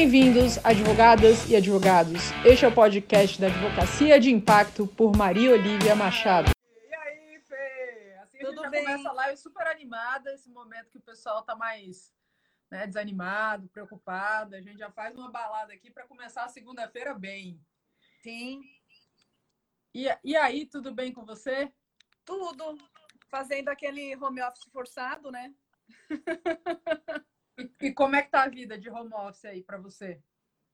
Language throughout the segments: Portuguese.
Bem-vindos, advogadas e advogados. Este é o podcast da Advocacia de Impacto por Maria Olivia Machado. E aí, Fê? Assim Tudo a gente bem? já começa a live super animada, esse momento que o pessoal tá mais né, desanimado, preocupado. A gente já faz uma balada aqui para começar a segunda-feira bem. Sim, E, e aí, tudo bem com você? tudo. Fazendo aquele home office forçado, né? E, e como é que tá a vida de home office aí para você?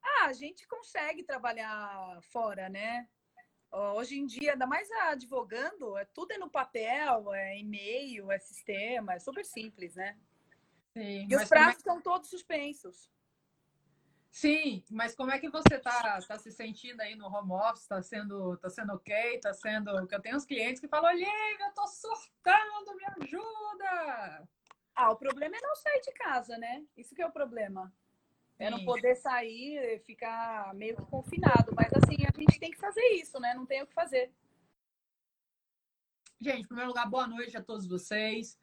Ah, a gente consegue trabalhar fora, né? Hoje em dia, ainda mais advogando, é tudo é no papel, é e-mail, é sistema, é super simples, né? Sim, E os é- prazos estão todos suspensos. Sim, mas como é que você tá, tá se sentindo aí no home office? Tá sendo, tá sendo ok? Tá sendo. Porque eu tenho uns clientes que falam, Olivia, eu tô surtando, me ajuda! Ah, o problema é não sair de casa, né? Isso que é o problema. É não poder sair, e ficar meio que confinado. Mas assim, a gente tem que fazer isso, né? Não tem o que fazer. Gente, em primeiro lugar, boa noite a todos vocês.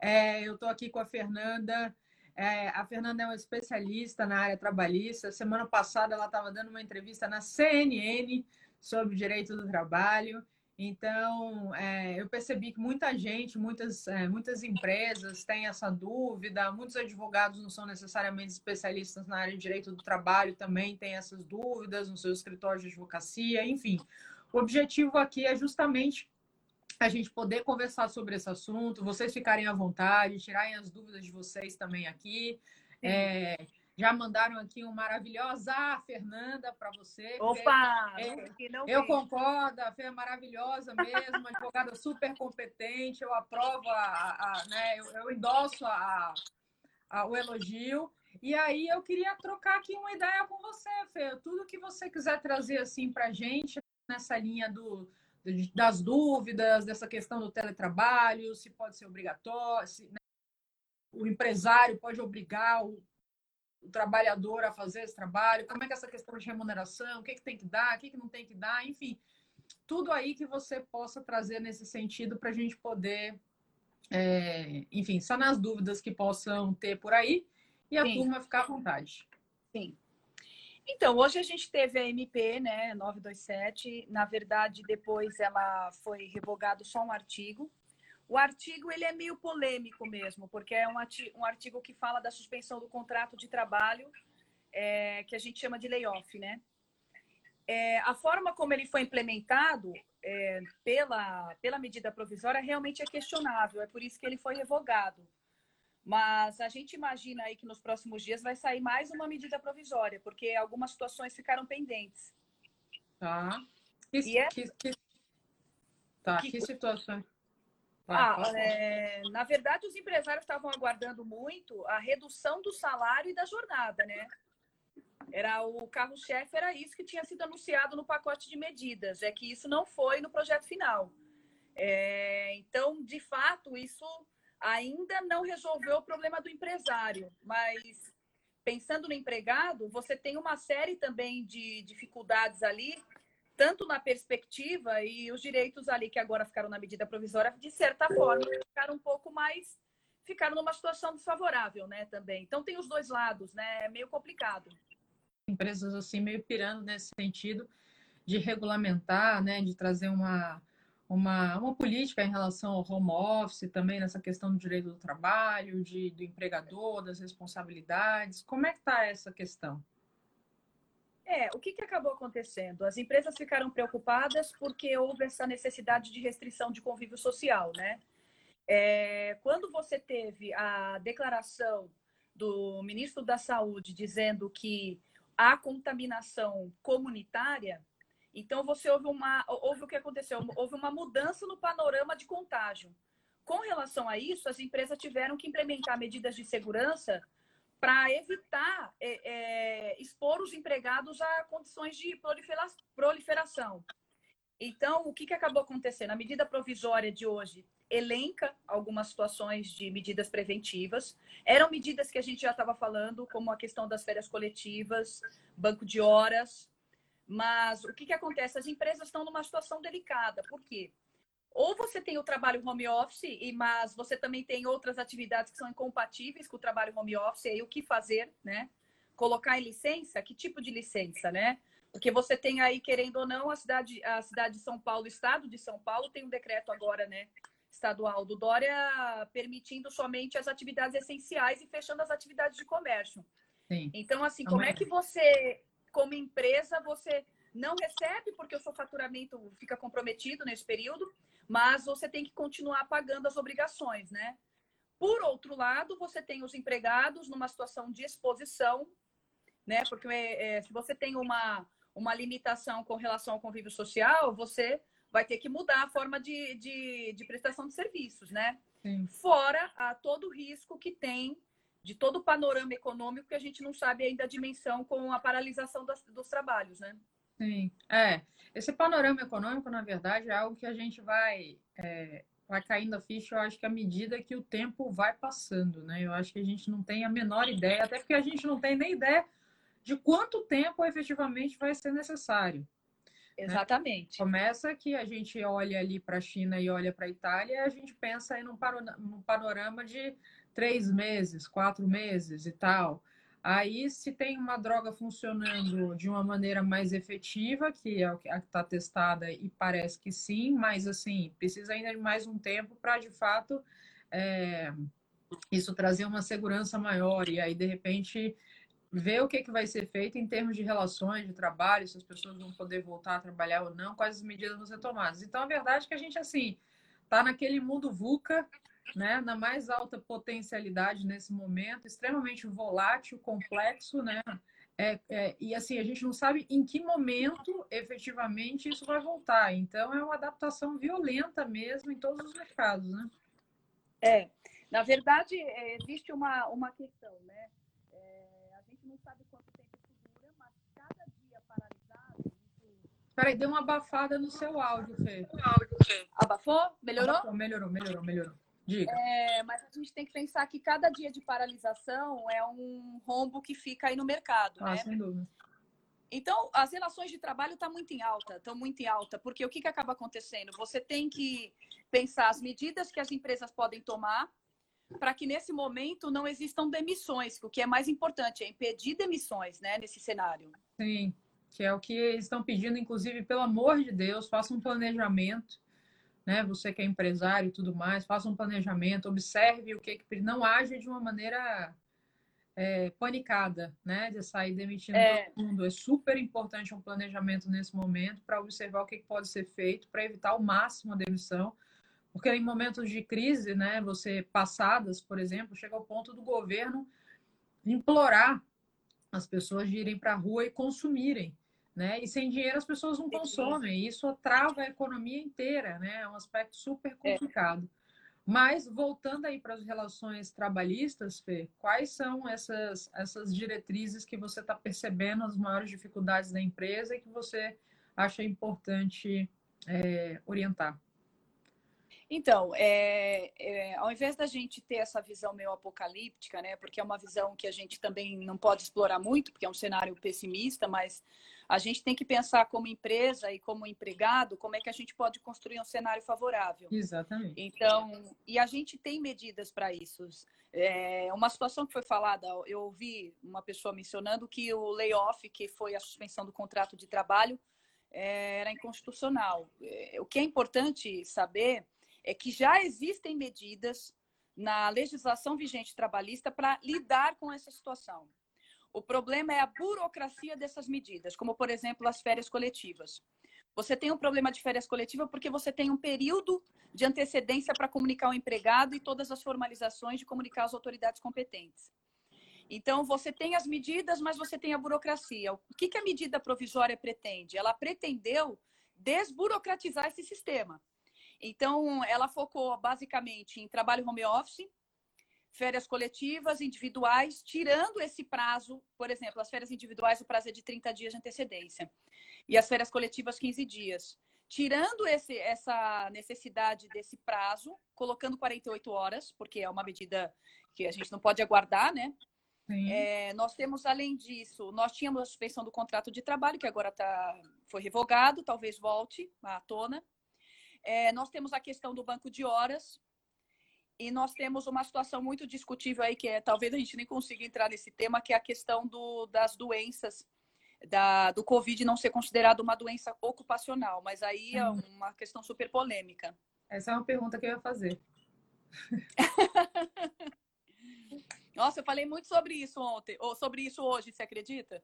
É, eu estou aqui com a Fernanda. É, a Fernanda é uma especialista na área trabalhista. Semana passada ela estava dando uma entrevista na CNN sobre o direito do trabalho. Então, é, eu percebi que muita gente, muitas, é, muitas empresas têm essa dúvida, muitos advogados não são necessariamente especialistas na área de direito do trabalho, também têm essas dúvidas nos seus escritórios de advocacia, enfim. O objetivo aqui é justamente a gente poder conversar sobre esse assunto, vocês ficarem à vontade, tirarem as dúvidas de vocês também aqui. É, já mandaram aqui um maravilhosa Fernanda para você. Opa! É, Eu concordo, a Fê é maravilhosa mesmo, uma advogada super competente, eu aprovo, a, a- a- né, eu, eu endosso a- a- o elogio. E aí eu queria trocar aqui uma ideia com você, Fê. Tudo que você quiser trazer assim para gente nessa linha do, das dúvidas, dessa questão do teletrabalho, se pode ser obrigatório, se né, o empresário pode obrigar o, o trabalhador a fazer esse trabalho, como é que é essa questão de remuneração, o que, que tem que dar, o que, que não tem que dar, enfim, tudo aí que você possa trazer nesse sentido para a gente poder, é, enfim, sanar as dúvidas que possam ter por aí e a Sim. turma ficar à vontade. Sim. Então, hoje a gente teve a MP, né, 927. Na verdade, depois ela foi revogado só um artigo. O artigo ele é meio polêmico mesmo, porque é um arti- artigo que fala da suspensão do contrato de trabalho, é, que a gente chama de layoff, né? É, a forma como ele foi implementado é, pela, pela medida provisória realmente é questionável, é por isso que ele foi revogado. Mas a gente imagina aí que nos próximos dias vai sair mais uma medida provisória, porque algumas situações ficaram pendentes. Tá? Que, E é- que, que- tá, que- que situação? Ah, fala. é, na verdade, os empresários estavam aguardando muito a redução do salário e da jornada, né? Era o carro-chefe, era isso que tinha sido anunciado no pacote de medidas, é que isso não foi no projeto final. É, então, de fato, isso ainda não resolveu o problema do empresário, mas pensando no empregado, você tem uma série também de dificuldades ali, tanto na perspectiva e os direitos ali que agora ficaram na medida provisória, de certa forma, ficaram um pouco mais ficaram numa situação desfavorável, né, também. Então tem os dois lados, né? É meio complicado. empresas assim meio pirando nesse sentido de regulamentar, né, de trazer uma, uma, uma política em relação ao home office, também nessa questão do direito do trabalho, de, do empregador, das responsabilidades. Como é que está essa questão? É, o que, que acabou acontecendo? As empresas ficaram preocupadas porque houve essa necessidade de restrição de convívio social, né? É, quando você teve a declaração do ministro da Saúde dizendo que há contaminação comunitária, então você houve uma houve o que aconteceu, houve uma mudança no panorama de contágio. Com relação a isso, as empresas tiveram que implementar medidas de segurança para evitar é, é, expor os empregados a condições de prolifera proliferação. Então, o que, que acabou acontecendo? A medida provisória de hoje elenca algumas situações de medidas preventivas. Eram medidas que a gente já estava falando, como a questão das férias coletivas, banco de horas. Mas o que, que acontece? As empresas estão numa situação delicada. Por quê? Ou você tem o trabalho home office, e mas você também tem outras atividades que são incompatíveis com o trabalho home office, e aí o que fazer, né? colocar em licença, que tipo de licença, né? Porque você tem aí, querendo ou não, a cidade, a cidade de São Paulo, o estado de São Paulo, tem um decreto agora, né? Estadual do Dória permitindo somente as atividades essenciais e fechando as atividades de comércio. Sim. Então, assim, como é que você, como empresa, você não recebe porque o seu faturamento fica comprometido nesse período, mas você tem que continuar pagando as obrigações, né? Por outro lado, você tem os empregados numa situação de exposição, né? Porque é, se você tem uma, uma limitação com relação ao convívio social, você vai ter que mudar a forma de, de, de prestação de serviços, né? Sim. Fora a todo o risco que tem de todo o panorama econômico que a gente não sabe ainda a dimensão com a paralisação dos, dos trabalhos, né? Sim, é. Esse panorama econômico, na verdade, é algo que a gente vai, é, vai caindo a ficha, eu acho que à medida que o tempo vai passando, né? Eu acho que a gente não tem a menor ideia, até porque a gente não tem nem ideia de quanto tempo efetivamente vai ser necessário. Né? Exatamente. Né? Começa que a gente olha ali para a China e olha para a Itália, e a gente pensa aí num panorama de três meses, quatro meses e tal. Aí, se tem uma droga funcionando de uma maneira mais efetiva, que é o que está testada e parece que sim, mas assim, precisa ainda de mais um tempo para de fato é, isso trazer uma segurança maior. E aí, de repente, ver o que, que vai ser feito em termos de relações de trabalho, se as pessoas vão poder voltar a trabalhar ou não, quais as medidas vão ser tomadas. Então, a verdade é que a gente, assim, está naquele mundo VUCA né, na mais alta potencialidade nesse momento, extremamente volátil, complexo, né? É, é, e assim, a gente não sabe em que momento efetivamente isso vai voltar. Então, é uma adaptação violenta mesmo em todos os mercados, né? É, na verdade, é, existe uma, uma questão, né? É, a gente não sabe quanto tempo dura, mas cada dia paralisado. Peraí, deu uma abafada no seu áudio, Fê. Abafou? Melhorou? Abafou, melhorou, melhorou, melhorou. Diga. É, mas a gente tem que pensar que cada dia de paralisação é um rombo que fica aí no mercado, ah, né? Sem dúvida. Então, as relações de trabalho estão tá muito em alta, estão muito em alta, porque o que, que acaba acontecendo? Você tem que pensar as medidas que as empresas podem tomar para que nesse momento não existam demissões, o que é mais importante, é impedir demissões, né, nesse cenário. Sim, que é o que estão pedindo, inclusive, pelo amor de Deus, faça um planejamento né? Você que é empresário e tudo mais, faça um planejamento, observe o que, que não age de uma maneira é, panicada, né? De sair demitindo é. todo mundo. É super importante um planejamento nesse momento para observar o que, que pode ser feito para evitar ao máximo a demissão. Porque em momentos de crise, né, você passadas, por exemplo, chega ao ponto do governo implorar as pessoas de irem para a rua e consumirem né? E sem dinheiro as pessoas não consomem. Isso trava a economia inteira, né? É um aspecto super é. complicado. É. Mas voltando aí para as relações trabalhistas, Fê, quais são essas, essas diretrizes que você está percebendo as maiores dificuldades da empresa e que você acha importante é, orientar? Então, é, é, ao invés da gente ter essa visão meio apocalíptica, né, porque é uma visão que a gente também não pode explorar muito, porque é um cenário pessimista, mas a gente tem que pensar como empresa e como empregado, como é que a gente pode construir um cenário favorável. Exatamente. Então, e a gente tem medidas para isso. É, uma situação que foi falada, eu ouvi uma pessoa mencionando que o layoff, que foi a suspensão do contrato de trabalho, é, era inconstitucional. É, o que é importante saber é que já existem medidas na legislação vigente trabalhista para lidar com essa situação. O problema é a burocracia dessas medidas, como, por exemplo, as férias coletivas. Você tem um problema de férias coletivas porque você tem um período de antecedência para comunicar o empregado e todas as formalizações de comunicar às autoridades competentes. Então, você tem as medidas, mas você tem a burocracia. O que, que a medida provisória pretende? Ela pretendeu desburocratizar esse sistema. Então, ela focou basicamente em trabalho home office, férias coletivas, individuais, tirando esse prazo, por exemplo, as férias individuais, o prazo é de 30 dias de antecedência, e as férias coletivas, 15 dias. Tirando esse, essa necessidade desse prazo, colocando 48 horas, porque é uma medida que a gente não pode aguardar, né? É, nós temos, além disso, nós tínhamos a suspensão do contrato de trabalho, que agora tá, foi revogado, talvez volte à tona. É, nós temos a questão do banco de horas, E nós temos uma situação muito discutível aí, que é talvez a gente nem consiga entrar nesse tema, que é a questão do, das doenças, da, do Covid não ser considerado uma doença ocupacional. Mas aí é uhum. uma questão super polêmica. Essa é uma pergunta que eu ia fazer. Nossa, eu falei muito sobre isso ontem, ou sobre isso hoje, você acredita?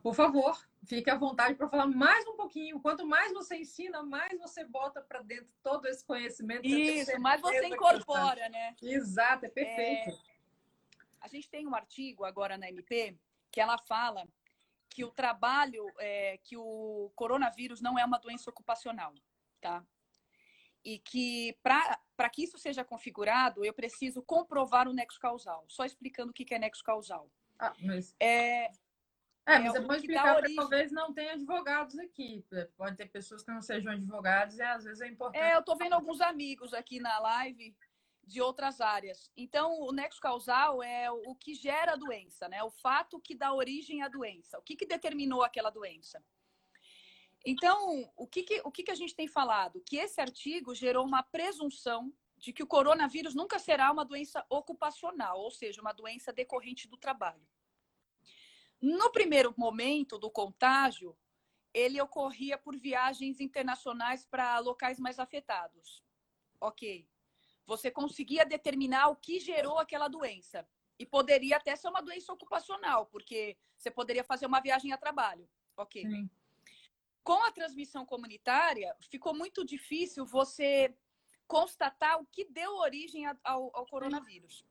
Por favor, fique à vontade para falar mais um pouquinho. Quanto mais você ensina, mais você bota para dentro todo esse conhecimento. Isso, mais você incorpora, né? Exato, é perfeito. É... A gente tem um artigo agora na MP que ela fala que o trabalho, é, que o coronavírus não é uma doença ocupacional, tá? E que para que isso seja configurado, eu preciso comprovar o nexo causal. Só explicando o que é nexo causal. Ah, mas... É, é, mas é, bom explicar origem... talvez não tenha advogados aqui. Pode ter pessoas que não sejam advogados e às vezes é importante. É, eu estou vendo alguns amigos aqui na live de outras áreas. Então, o nexo causal é o que gera a doença, né? O fato que dá origem à doença. O que, que determinou aquela doença? Então, o que, que, o que, que a gente tem falado? Que esse artigo gerou uma presunção de que o coronavírus nunca será uma doença ocupacional, ou seja, uma doença decorrente do trabalho. No primeiro momento do contágio, ele ocorria por viagens internacionais para locais mais afetados. Ok. Você conseguia determinar o que gerou aquela doença. E poderia até ser uma doença ocupacional, porque você poderia fazer uma viagem a trabalho. Ok. Sim. Com a transmissão comunitária, ficou muito difícil você constatar o que deu origem ao, ao coronavírus.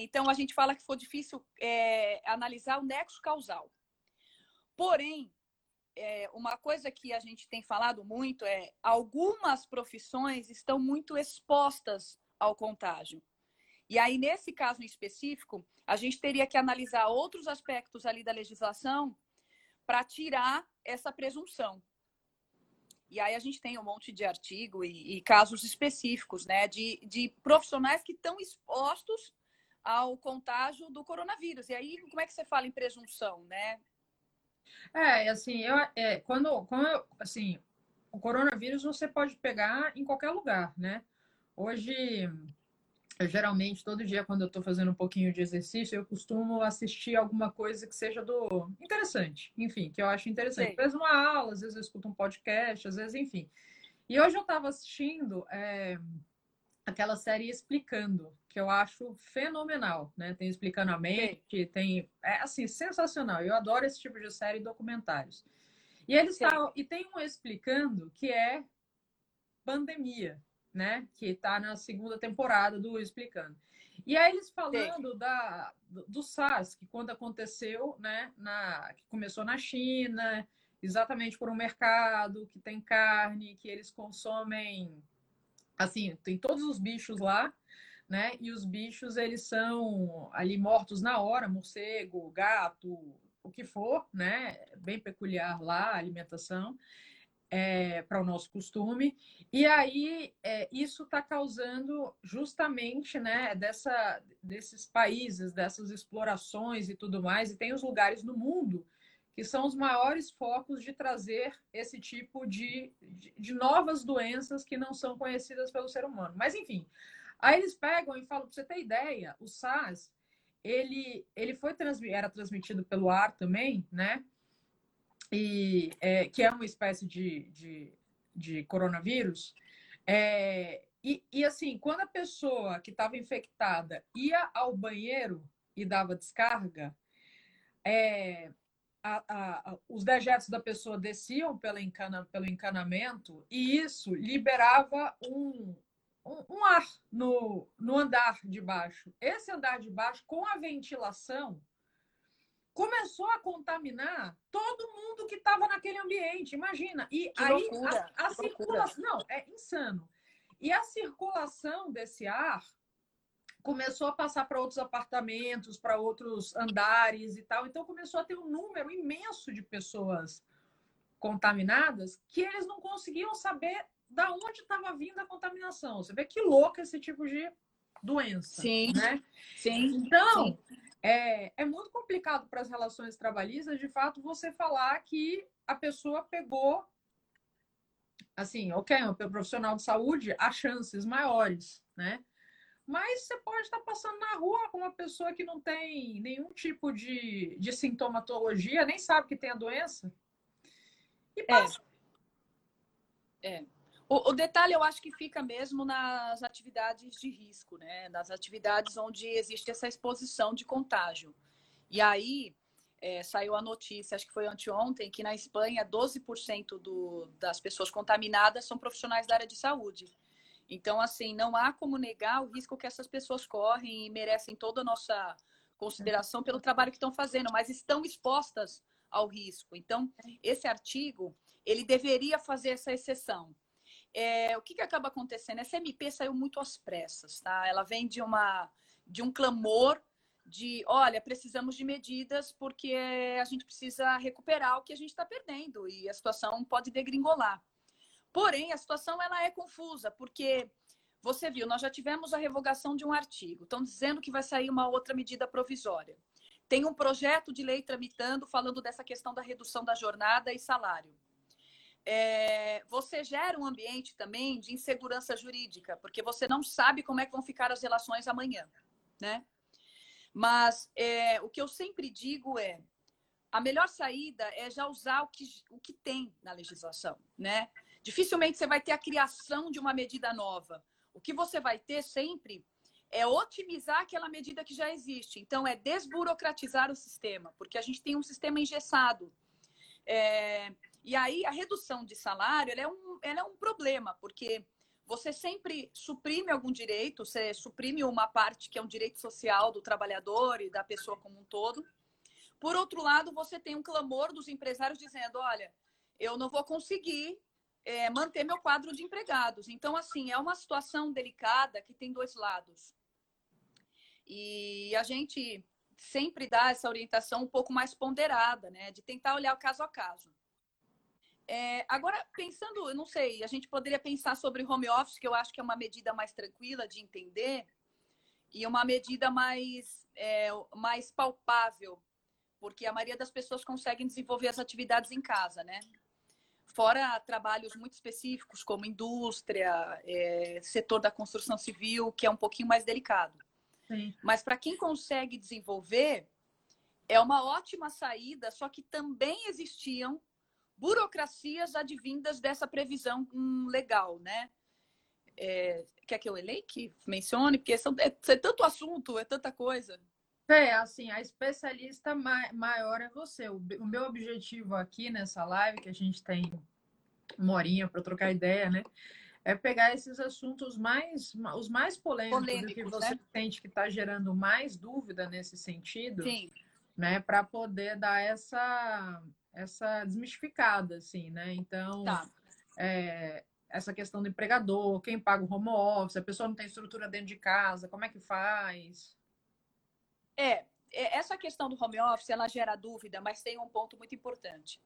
Então, a gente fala que foi difícil é, analisar o nexo causal. Porém, é, uma coisa que a gente tem falado muito é algumas profissões estão muito expostas ao contágio. E aí, nesse caso específico, a gente teria que analisar outros aspectos ali da legislação para tirar essa presunção. E aí a gente tem um monte de artigo e, e casos específicos, né, de, de profissionais que estão expostos ao contágio do coronavírus. E aí, como é que você fala em presunção, né? É, assim, eu, é, quando, quando eu, assim, o coronavírus você pode pegar em qualquer lugar, né? Hoje, eu, geralmente, todo dia, quando eu estou fazendo um pouquinho de exercício, eu costumo assistir alguma coisa que seja do interessante, enfim, que eu acho interessante. Às vezes uma aula, às vezes eu escuto um podcast, às vezes, enfim. E hoje eu estava assistindo é, aquela série Explicando, que eu acho fenomenal, né? Tem Explicando a Mente, tem... É, assim, sensacional. Eu adoro esse tipo de série e documentários. E eles estavam... E tem um Explicando que é pandemia, né? Que está na segunda temporada do Explicando. E aí eles falando da, do, do SARS, que quando aconteceu, né? Na, que começou na China, exatamente por um mercado que tem carne, que eles consomem assim, tem todos os bichos lá, né? E os bichos, eles são ali mortos na hora, morcego, gato, o que for, né? Bem peculiar lá a alimentação. É, para o nosso costume. E aí é, isso está causando justamente né, dessa, desses países, dessas explorações e tudo mais, e tem os lugares no mundo que são os maiores focos de trazer esse tipo de, de, de, novas doenças que não são conhecidas pelo ser humano. Mas, enfim, aí eles pegam e falam, para você ter ideia, o SARS, ele, ele foi transmitido, era transmitido pelo ar também, né? E, é, que é uma espécie de, de, de coronavírus. É, e, e, assim, quando a pessoa que estava infectada ia ao banheiro e dava descarga, é, a, a, os dejetos da pessoa desciam pelo, encana, pelo encanamento e isso liberava um, um, um, ar no, no andar de baixo. Esse andar de baixo, com a ventilação, começou a contaminar todo mundo que estava naquele ambiente. Imagina. E que aí loucura, a, a circulação. Não, é insano. E a circulação desse ar começou a passar para outros apartamentos, para outros andares e tal. Então começou a ter um número imenso de pessoas contaminadas que eles não conseguiam saber da onde estava vindo a contaminação. Você vê que louco esse tipo de doença, sim, né? Sim. Então sim. É, é muito complicado para as relações trabalhistas, de fato, você falar que a pessoa pegou assim, ok, um profissional de saúde, há chances maiores, né? Mas você pode estar passando na rua com uma pessoa que não tem nenhum tipo de, de sintomatologia, nem sabe que tem a doença. E passa. É. é. O, o, detalhe eu acho que fica mesmo nas atividades de risco, né? Nas atividades onde existe essa exposição de contágio. E aí é, saiu a notícia, acho que foi anteontem, que na Espanha 12% do, das pessoas contaminadas são profissionais da área de saúde. Então, assim, não há como negar o risco que essas pessoas correm e merecem toda a nossa consideração pelo trabalho que estão fazendo, mas estão expostas ao risco. Então, esse artigo, ele deveria fazer essa exceção. É, o que, que acaba acontecendo? Essa MP saiu muito às pressas, tá? Ela vem de, uma, de um clamor de, olha, precisamos de medidas porque a gente precisa recuperar o que a gente está perdendo e a situação pode degringolar. Porém, a situação ela é confusa, porque você viu, nós já tivemos a revogação de um artigo, estão dizendo que vai sair uma outra medida provisória. Tem um projeto de lei tramitando falando dessa questão da redução da jornada e salário. É, você gera um ambiente também de insegurança jurídica, porque você não sabe como é que vão ficar as relações amanhã, né? Mas é, o que eu sempre digo é a melhor saída é já usar o que, o que tem na legislação, né? Dificilmente você vai ter a criação de uma medida nova. O que você vai ter sempre é otimizar aquela medida que já existe. Então, é desburocratizar o sistema, porque a gente tem um sistema engessado. É... E aí, a redução de salário ela é, um, ela é um problema, porque você sempre suprime algum direito, você suprime uma parte que é um direito social do trabalhador e da pessoa como um todo. Por outro lado, você tem um clamor dos empresários dizendo: olha, eu não vou conseguir é, manter meu quadro de empregados. Então, assim, é uma situação delicada que tem dois lados. E a gente sempre dá essa orientação um pouco mais ponderada, né? De tentar olhar o caso a caso. É, agora, pensando, eu não sei, a gente poderia pensar sobre home office, que eu acho que é uma medida mais tranquila de entender e uma medida mais, é, mais palpável, porque a maioria das pessoas conseguem desenvolver as atividades em casa, né? Fora trabalhos muito específicos, como indústria, é, setor da construção civil, que é um pouquinho mais delicado. Sim. Mas para quem consegue desenvolver, é uma ótima saída, só que também existiam burocracias advindas dessa previsão hum, legal, né? É, quer que eu eleite que mencione? Porque são, é, é, tanto assunto, é tanta coisa. É, assim, a especialista maior é você. O, o meu objetivo aqui nessa live, que a gente tem uma horinha para trocar ideia, né? É pegar esses assuntos mais, os mais polêmicos, polêmicos que você né? sente que está gerando mais dúvida nesse sentido, Sim. né? Para poder dar essa, essa desmistificada, assim, né? Então, tá. é, essa questão do empregador, quem paga o home office, a pessoa não tem estrutura dentro de casa, como é que faz? É, é, essa questão do home office, ela gera dúvida, mas tem um ponto muito importante.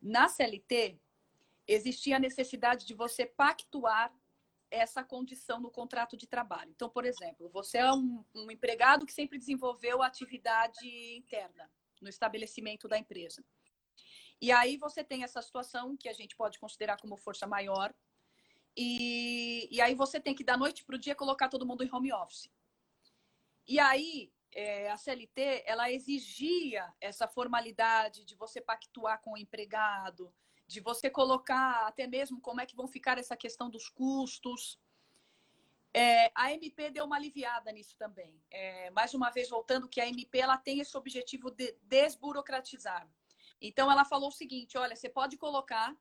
Na CLT, existia a necessidade de você pactuar essa condição no contrato de trabalho. Então, por exemplo, você é um, um empregado que sempre desenvolveu atividade interna no estabelecimento da empresa. E aí você tem essa situação que a gente pode considerar como força maior. E, e aí você tem que, da noite para o dia, colocar todo mundo em home office. E aí, é, a CLT, ela exigia essa formalidade de você pactuar com o empregado, de você colocar até mesmo como é que vão ficar essa questão dos custos. É, a MP deu uma aliviada nisso também. É, mais uma vez, voltando que a MP ela tem esse objetivo de desburocratizar. Então, ela falou o seguinte: olha, você pode colocar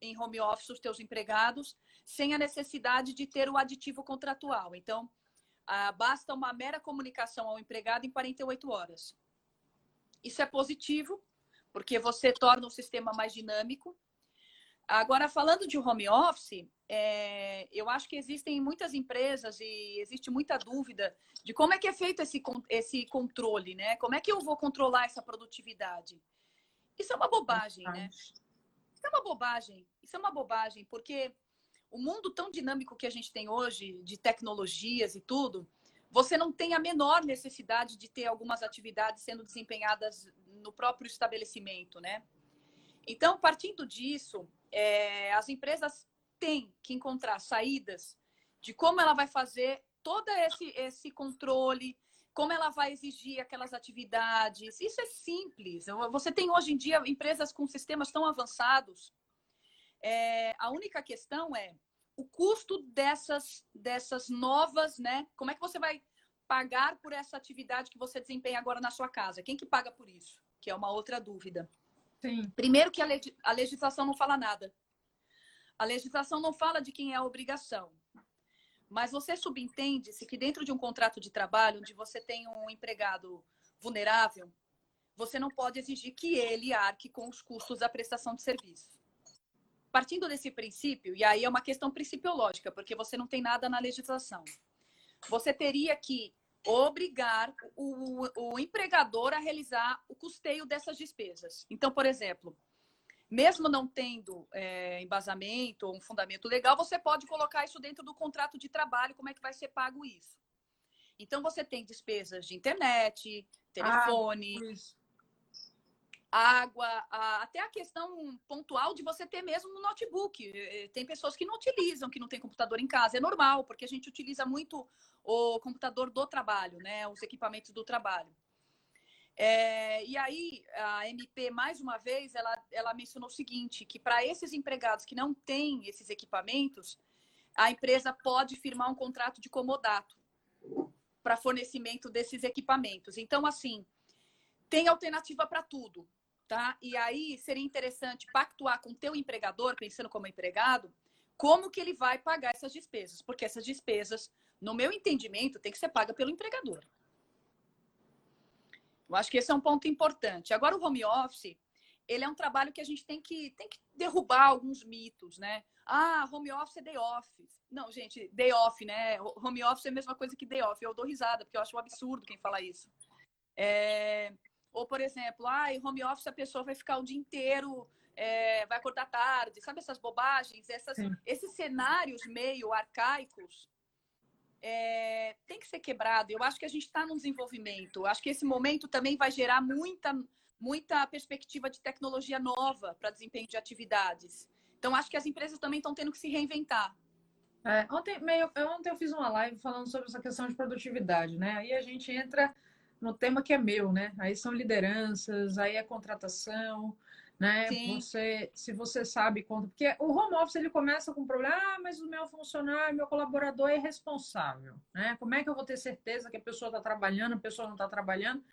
em home office os teus empregados sem a necessidade de ter o aditivo contratual. Então, basta uma mera comunicação ao empregado em 48 horas. Isso é positivo, porque você torna o sistema mais dinâmico. Agora, falando de home office, é, eu acho que existem muitas empresas e existe muita dúvida de como é que é feito esse, esse controle, né? Como é que eu vou controlar essa produtividade? Isso é uma bobagem, né? Isso é uma bobagem. Isso é uma bobagem, porque o mundo tão dinâmico que a gente tem hoje, de tecnologias e tudo, você não tem a menor necessidade de ter algumas atividades sendo desempenhadas no próprio estabelecimento, né? Então, partindo disso, é, as empresas têm que encontrar saídas de como ela vai fazer todo esse, esse controle, como ela vai exigir aquelas atividades. Isso é simples. Você tem hoje em dia empresas com sistemas tão avançados. É, a única questão é o custo dessas, dessas novas, né? Como é que você vai pagar por essa atividade que você desempenha agora na sua casa? Quem que paga por isso? Que é uma outra dúvida. Sim. Primeiro que a, leg a legislação não fala nada. A legislação não fala de quem é a obrigação. Mas você subentende-se que dentro de um contrato de trabalho, onde você tem um empregado vulnerável, você não pode exigir que ele arque com os custos da prestação de serviço. Partindo desse princípio, e aí é uma questão principiológica, porque você não tem nada na legislação, você teria que obrigar o, o empregador a realizar o custeio dessas despesas. Então, por exemplo, mesmo não tendo é, embasamento ou um fundamento legal, você pode colocar isso dentro do contrato de trabalho, como é que vai ser pago isso. Então, você tem despesas de internet, telefone, ah, água, a, até a questão pontual de você ter mesmo um notebook. É, tem pessoas que não utilizam, que não tem computador em casa. É normal, porque a gente utiliza muito o computador do trabalho, né? Os equipamentos do trabalho. É, e aí, a MP, mais uma vez, ela, ela mencionou o seguinte, que para esses empregados que não têm esses equipamentos, a empresa pode firmar um contrato de comodato para fornecimento desses equipamentos. Então, assim, tem alternativa para tudo, tá? E aí, seria interessante pactuar com o teu empregador, pensando como empregado, como que ele vai pagar essas despesas, porque essas despesas, no meu entendimento, tem que ser paga pelo empregador. Eu acho que esse é um ponto importante. Agora, o home office, ele é um trabalho que a gente tem que, tem que derrubar alguns mitos, né? Ah, home office é day off. Não, gente, day off, né? Home office é a mesma coisa que day off. Eu dou risada, porque eu acho um absurdo quem fala isso. É... Ou, por exemplo, ah, home office a pessoa vai ficar o dia inteiro, é... vai acordar tarde. Sabe essas bobagens? Essas... Esses cenários meio arcaicos é, tem que ser quebrado. Eu acho que a gente está no desenvolvimento. Eu acho que esse momento também vai gerar muita, muita perspectiva de tecnologia nova para desempenho de atividades. Então, acho que as empresas também estão tendo que se reinventar. É, ontem, meio, ontem eu fiz uma live falando sobre essa questão de produtividade, né? Aí a gente entra no tema que é meu, né? Aí são lideranças, aí é contratação, né? Sim. Você, se você sabe quanto, porque o home office ele começa com um problema, ah, mas o meu funcionário, meu colaborador é responsável, né? Como é que eu vou ter certeza que a pessoa está trabalhando, a pessoa não está trabalhando?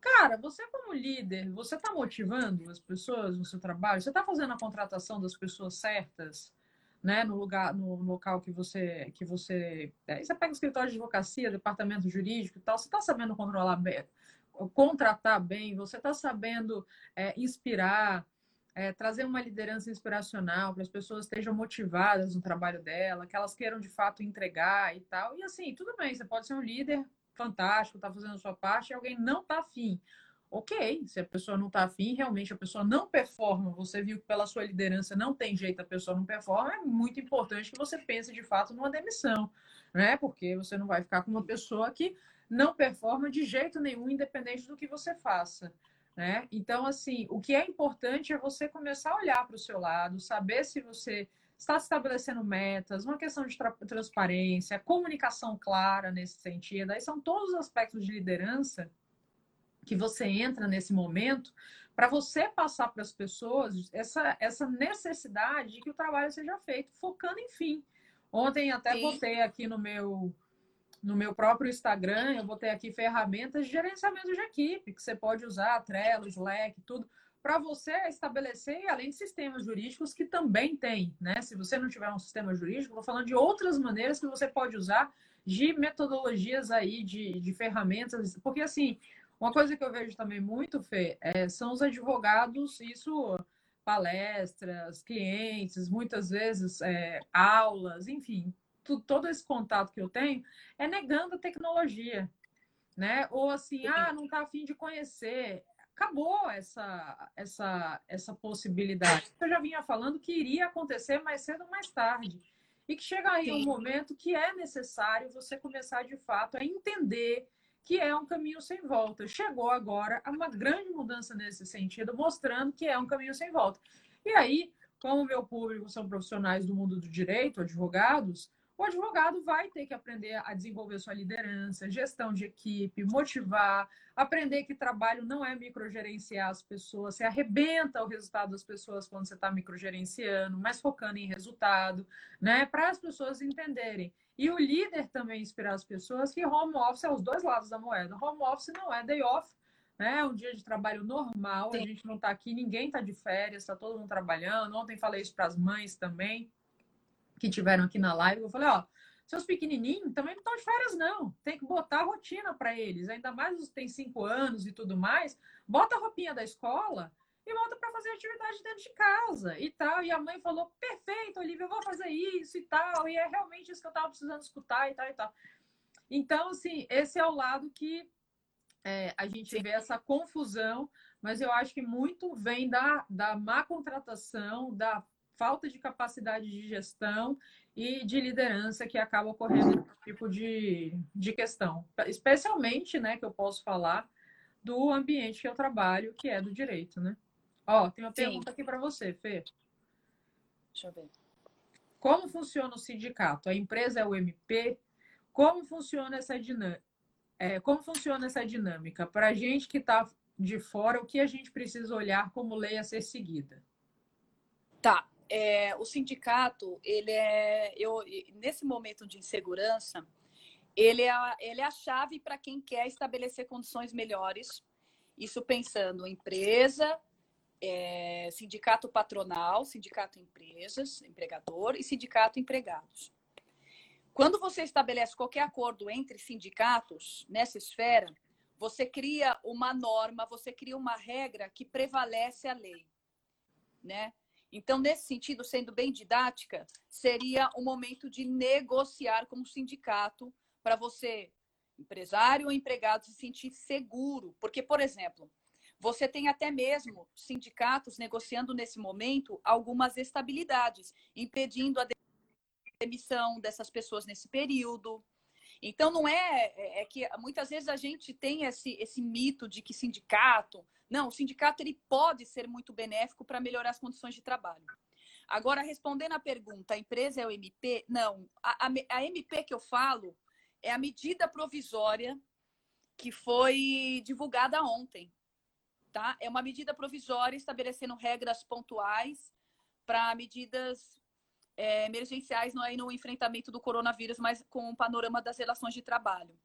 Cara, você como líder, você está motivando as pessoas no seu trabalho? Você está fazendo a contratação das pessoas certas, né? No lugar, no local que você, que você, aí você pega o escritório de advocacia, departamento jurídico e tal, você está sabendo controlar bem contratar bem, você está sabendo é, inspirar, é, trazer uma liderança inspiracional para as pessoas estejam motivadas no trabalho dela, que elas queiram de fato entregar e tal. E assim, tudo bem, você pode ser um líder fantástico, está fazendo a sua parte e alguém não está afim. Ok, se a pessoa não está afim, realmente a pessoa não performa, você viu que pela sua liderança não tem jeito, a pessoa não performa, é muito importante que você pense de fato numa demissão, né? Porque você não vai ficar com uma pessoa que não performa de jeito nenhum, independente do que você faça. Né? Então, assim, o que é importante é você começar a olhar para o seu lado, saber se você está estabelecendo metas, uma questão de tra transparência, comunicação clara nesse sentido. Aí são todos os aspectos de liderança que você entra nesse momento para você passar para as pessoas essa, essa necessidade de que o trabalho seja feito, focando em fim. Ontem até Sim. botei aqui no meu no meu próprio Instagram, eu vou ter aqui ferramentas de gerenciamento de equipe, que você pode usar, Trello, Slack, tudo, para você estabelecer, além de sistemas jurídicos que também tem, né? Se você não tiver um sistema jurídico, vou falando de outras maneiras que você pode usar de metodologias aí, de, de ferramentas, porque assim, uma coisa que eu vejo também muito, Fê, é, são os advogados, isso palestras, clientes, muitas vezes é, aulas, enfim, todo esse contato que eu tenho é negando a tecnologia, né? Ou assim, ah, não está afim de conhecer. Acabou essa, essa, essa possibilidade. Eu já vinha falando que iria acontecer mais cedo ou mais tarde. E que chega aí Sim. um momento que é necessário você começar de fato a entender que é um caminho sem volta. Chegou agora a uma grande mudança nesse sentido, mostrando que é um caminho sem volta. E aí, como o meu público são profissionais do mundo do direito, advogados, o advogado vai ter que aprender a desenvolver sua liderança, gestão de equipe, motivar, aprender que trabalho não é microgerenciar as pessoas, você arrebenta o resultado das pessoas quando você está microgerenciando, mas focando em resultado, né? Para as pessoas entenderem. E o líder também inspirar as pessoas que home office é os dois lados da moeda. Home office não é day off, né? É um dia de trabalho normal, Sim. a gente não está aqui, ninguém está de férias, está todo mundo trabalhando. Ontem falei isso para as mães também que tiveram aqui na live, eu falei, ó, seus pequenininhos também não estão de férias, não. Tem que botar a rotina para eles. Ainda mais os que têm cinco anos e tudo mais. Bota a roupinha da escola e volta para fazer atividade dentro de casa e tal. E a mãe falou: perfeito, Olivia, eu vou fazer isso e tal. E é realmente isso que eu estava precisando escutar e tal e tal. Então, assim, esse é o lado que é, a gente vê essa confusão, mas eu acho que muito vem da, da má contratação, da falta de capacidade de gestão e de liderança que acaba ocorrendo esse tipo de, de questão. Especialmente, né, que eu posso falar do ambiente que eu trabalho, que é do direito, né? Ó, tem uma Sim. pergunta aqui para você, Fê. Deixa eu ver. Como funciona o sindicato? A empresa é o MP? Como funciona essa dinâmica? É, como funciona essa dinâmica? Para a gente que está de fora, o que a gente precisa olhar como lei a ser seguida? Tá é, o sindicato, ele é, eu, nesse momento de insegurança, ele é, a, ele é a chave para quem quer estabelecer condições melhores. Isso pensando empresa, é, sindicato patronal, sindicato empresas, empregador e sindicato empregados. Quando você estabelece qualquer acordo entre sindicatos nessa esfera, você cria uma norma, você cria uma regra que prevalece a lei, né? Então, nesse sentido, sendo bem didática, seria o momento de negociar com o sindicato para você, empresário ou empregado, se sentir seguro. Porque, por exemplo, você tem até mesmo sindicatos negociando nesse momento algumas estabilidades, impedindo a demissão dessas pessoas nesse período. Então, não é, é, é que muitas vezes a gente tem esse, esse mito de que sindicato não, o sindicato ele pode ser muito benéfico para melhorar as condições de trabalho. Agora, respondendo à pergunta, a empresa é o MP? Não. A, a, a MP que eu falo é a medida provisória que foi divulgada ontem. Tá? É uma medida provisória estabelecendo regras pontuais para medidas é, emergenciais no, no enfrentamento do coronavírus, mas com o panorama das relações de trabalho.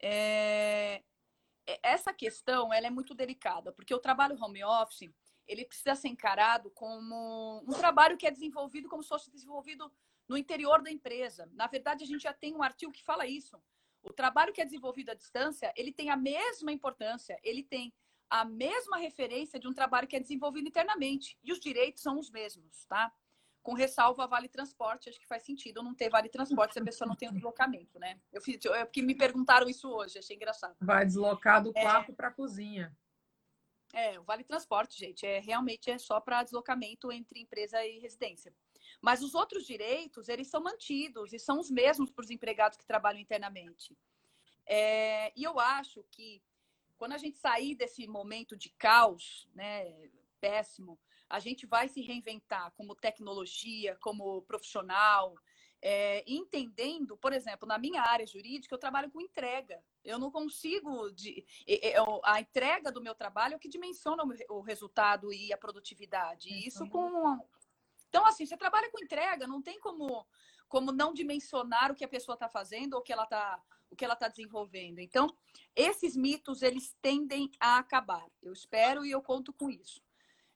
É, essa questão ela é muito delicada, porque o trabalho home office ele precisa ser encarado como um trabalho que é desenvolvido como se fosse desenvolvido no interior da empresa. Na verdade, a gente já tem um artigo que fala isso. O trabalho que é desenvolvido à distância, ele tem a mesma importância, ele tem a mesma referência de um trabalho que é desenvolvido internamente. E os direitos são os mesmos, tá? Com ressalva Vale Transporte, acho que faz sentido não ter Vale Transporte se a pessoa não tem um deslocamento, né? Eu fiz, eu, porque me perguntaram isso hoje, achei engraçado. Vai deslocar do é. quarto é, para a cozinha. É, o Vale Transporte, gente, é realmente é só para deslocamento entre empresa e residência. Mas os outros direitos, eles são mantidos e são os mesmos para os empregados que trabalham internamente. É, e eu acho que quando a gente sair desse momento de caos, né, péssimo, a gente vai se reinventar como tecnologia, como profissional, é, entendendo, por exemplo, na minha área jurídica, eu trabalho com entrega. Eu não consigo. De, eu, a entrega do meu trabalho é o que dimensiona o, resultado e a produtividade. É, Isso com. Então, assim, você trabalha com entrega, não tem como, como não dimensionar o que a pessoa está fazendo ou o que ela está o que ela está desenvolvendo. Então, esses mitos eles tendem a acabar. Eu espero e eu conto com isso.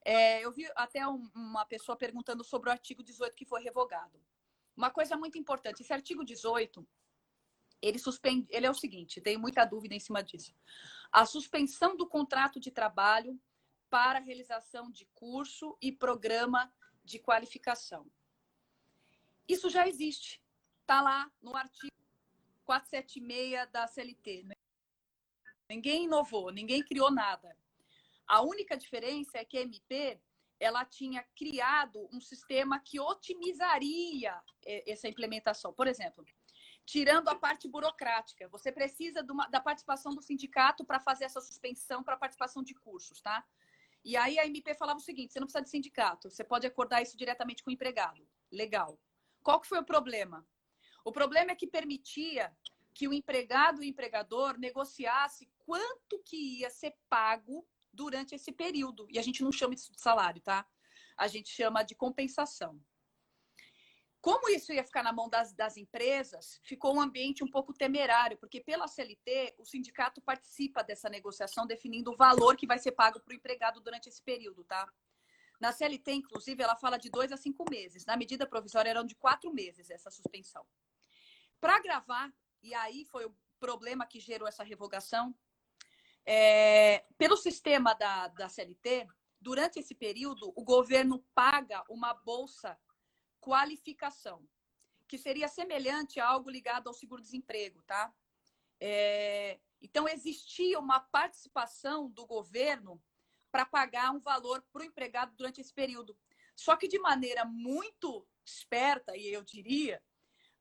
É, eu vi até um, uma pessoa perguntando sobre o artigo 18 que foi revogado. Uma coisa muito importante, esse artigo 18, ele suspende, ele é o seguinte, tenho muita dúvida em cima disso. A suspensão do contrato de trabalho para realização de curso e programa de qualificação. Isso já existe. Está lá no artigo 476 da CLT. Ninguém inovou, ninguém criou nada. A única diferença é que a MP ela tinha criado um sistema que otimizaria é, essa implementação. Por exemplo, tirando a parte burocrática, você precisa uma, da participação do sindicato para fazer essa suspensão para participação de cursos, tá? E aí a MP falava o seguinte: você não precisa de sindicato, você pode acordar isso diretamente com o empregado. Legal. Qual que foi o problema? O problema é que permitia que o empregado e o empregador negociasse quanto que ia ser pago durante esse período. E a gente não chama isso de salário, tá? A gente chama de compensação. Como isso ia ficar na mão das, das empresas, ficou um ambiente um pouco temerário, porque pela CLT, o sindicato participa dessa negociação, definindo o valor que vai ser pago para o empregado durante esse período, tá? Na CLT, inclusive, ela fala de dois a cinco meses. Na medida provisória, eram de quatro meses essa suspensão. Para gravar, e aí foi o problema que gerou essa revogação, é, pelo sistema da, da CLT, durante esse período, o governo paga uma bolsa qualificação, que seria semelhante a algo ligado ao seguro-desemprego, tá? É, então, existia uma participação do governo para pagar um valor para o empregado durante esse período. Só que de maneira muito esperta, e eu diria,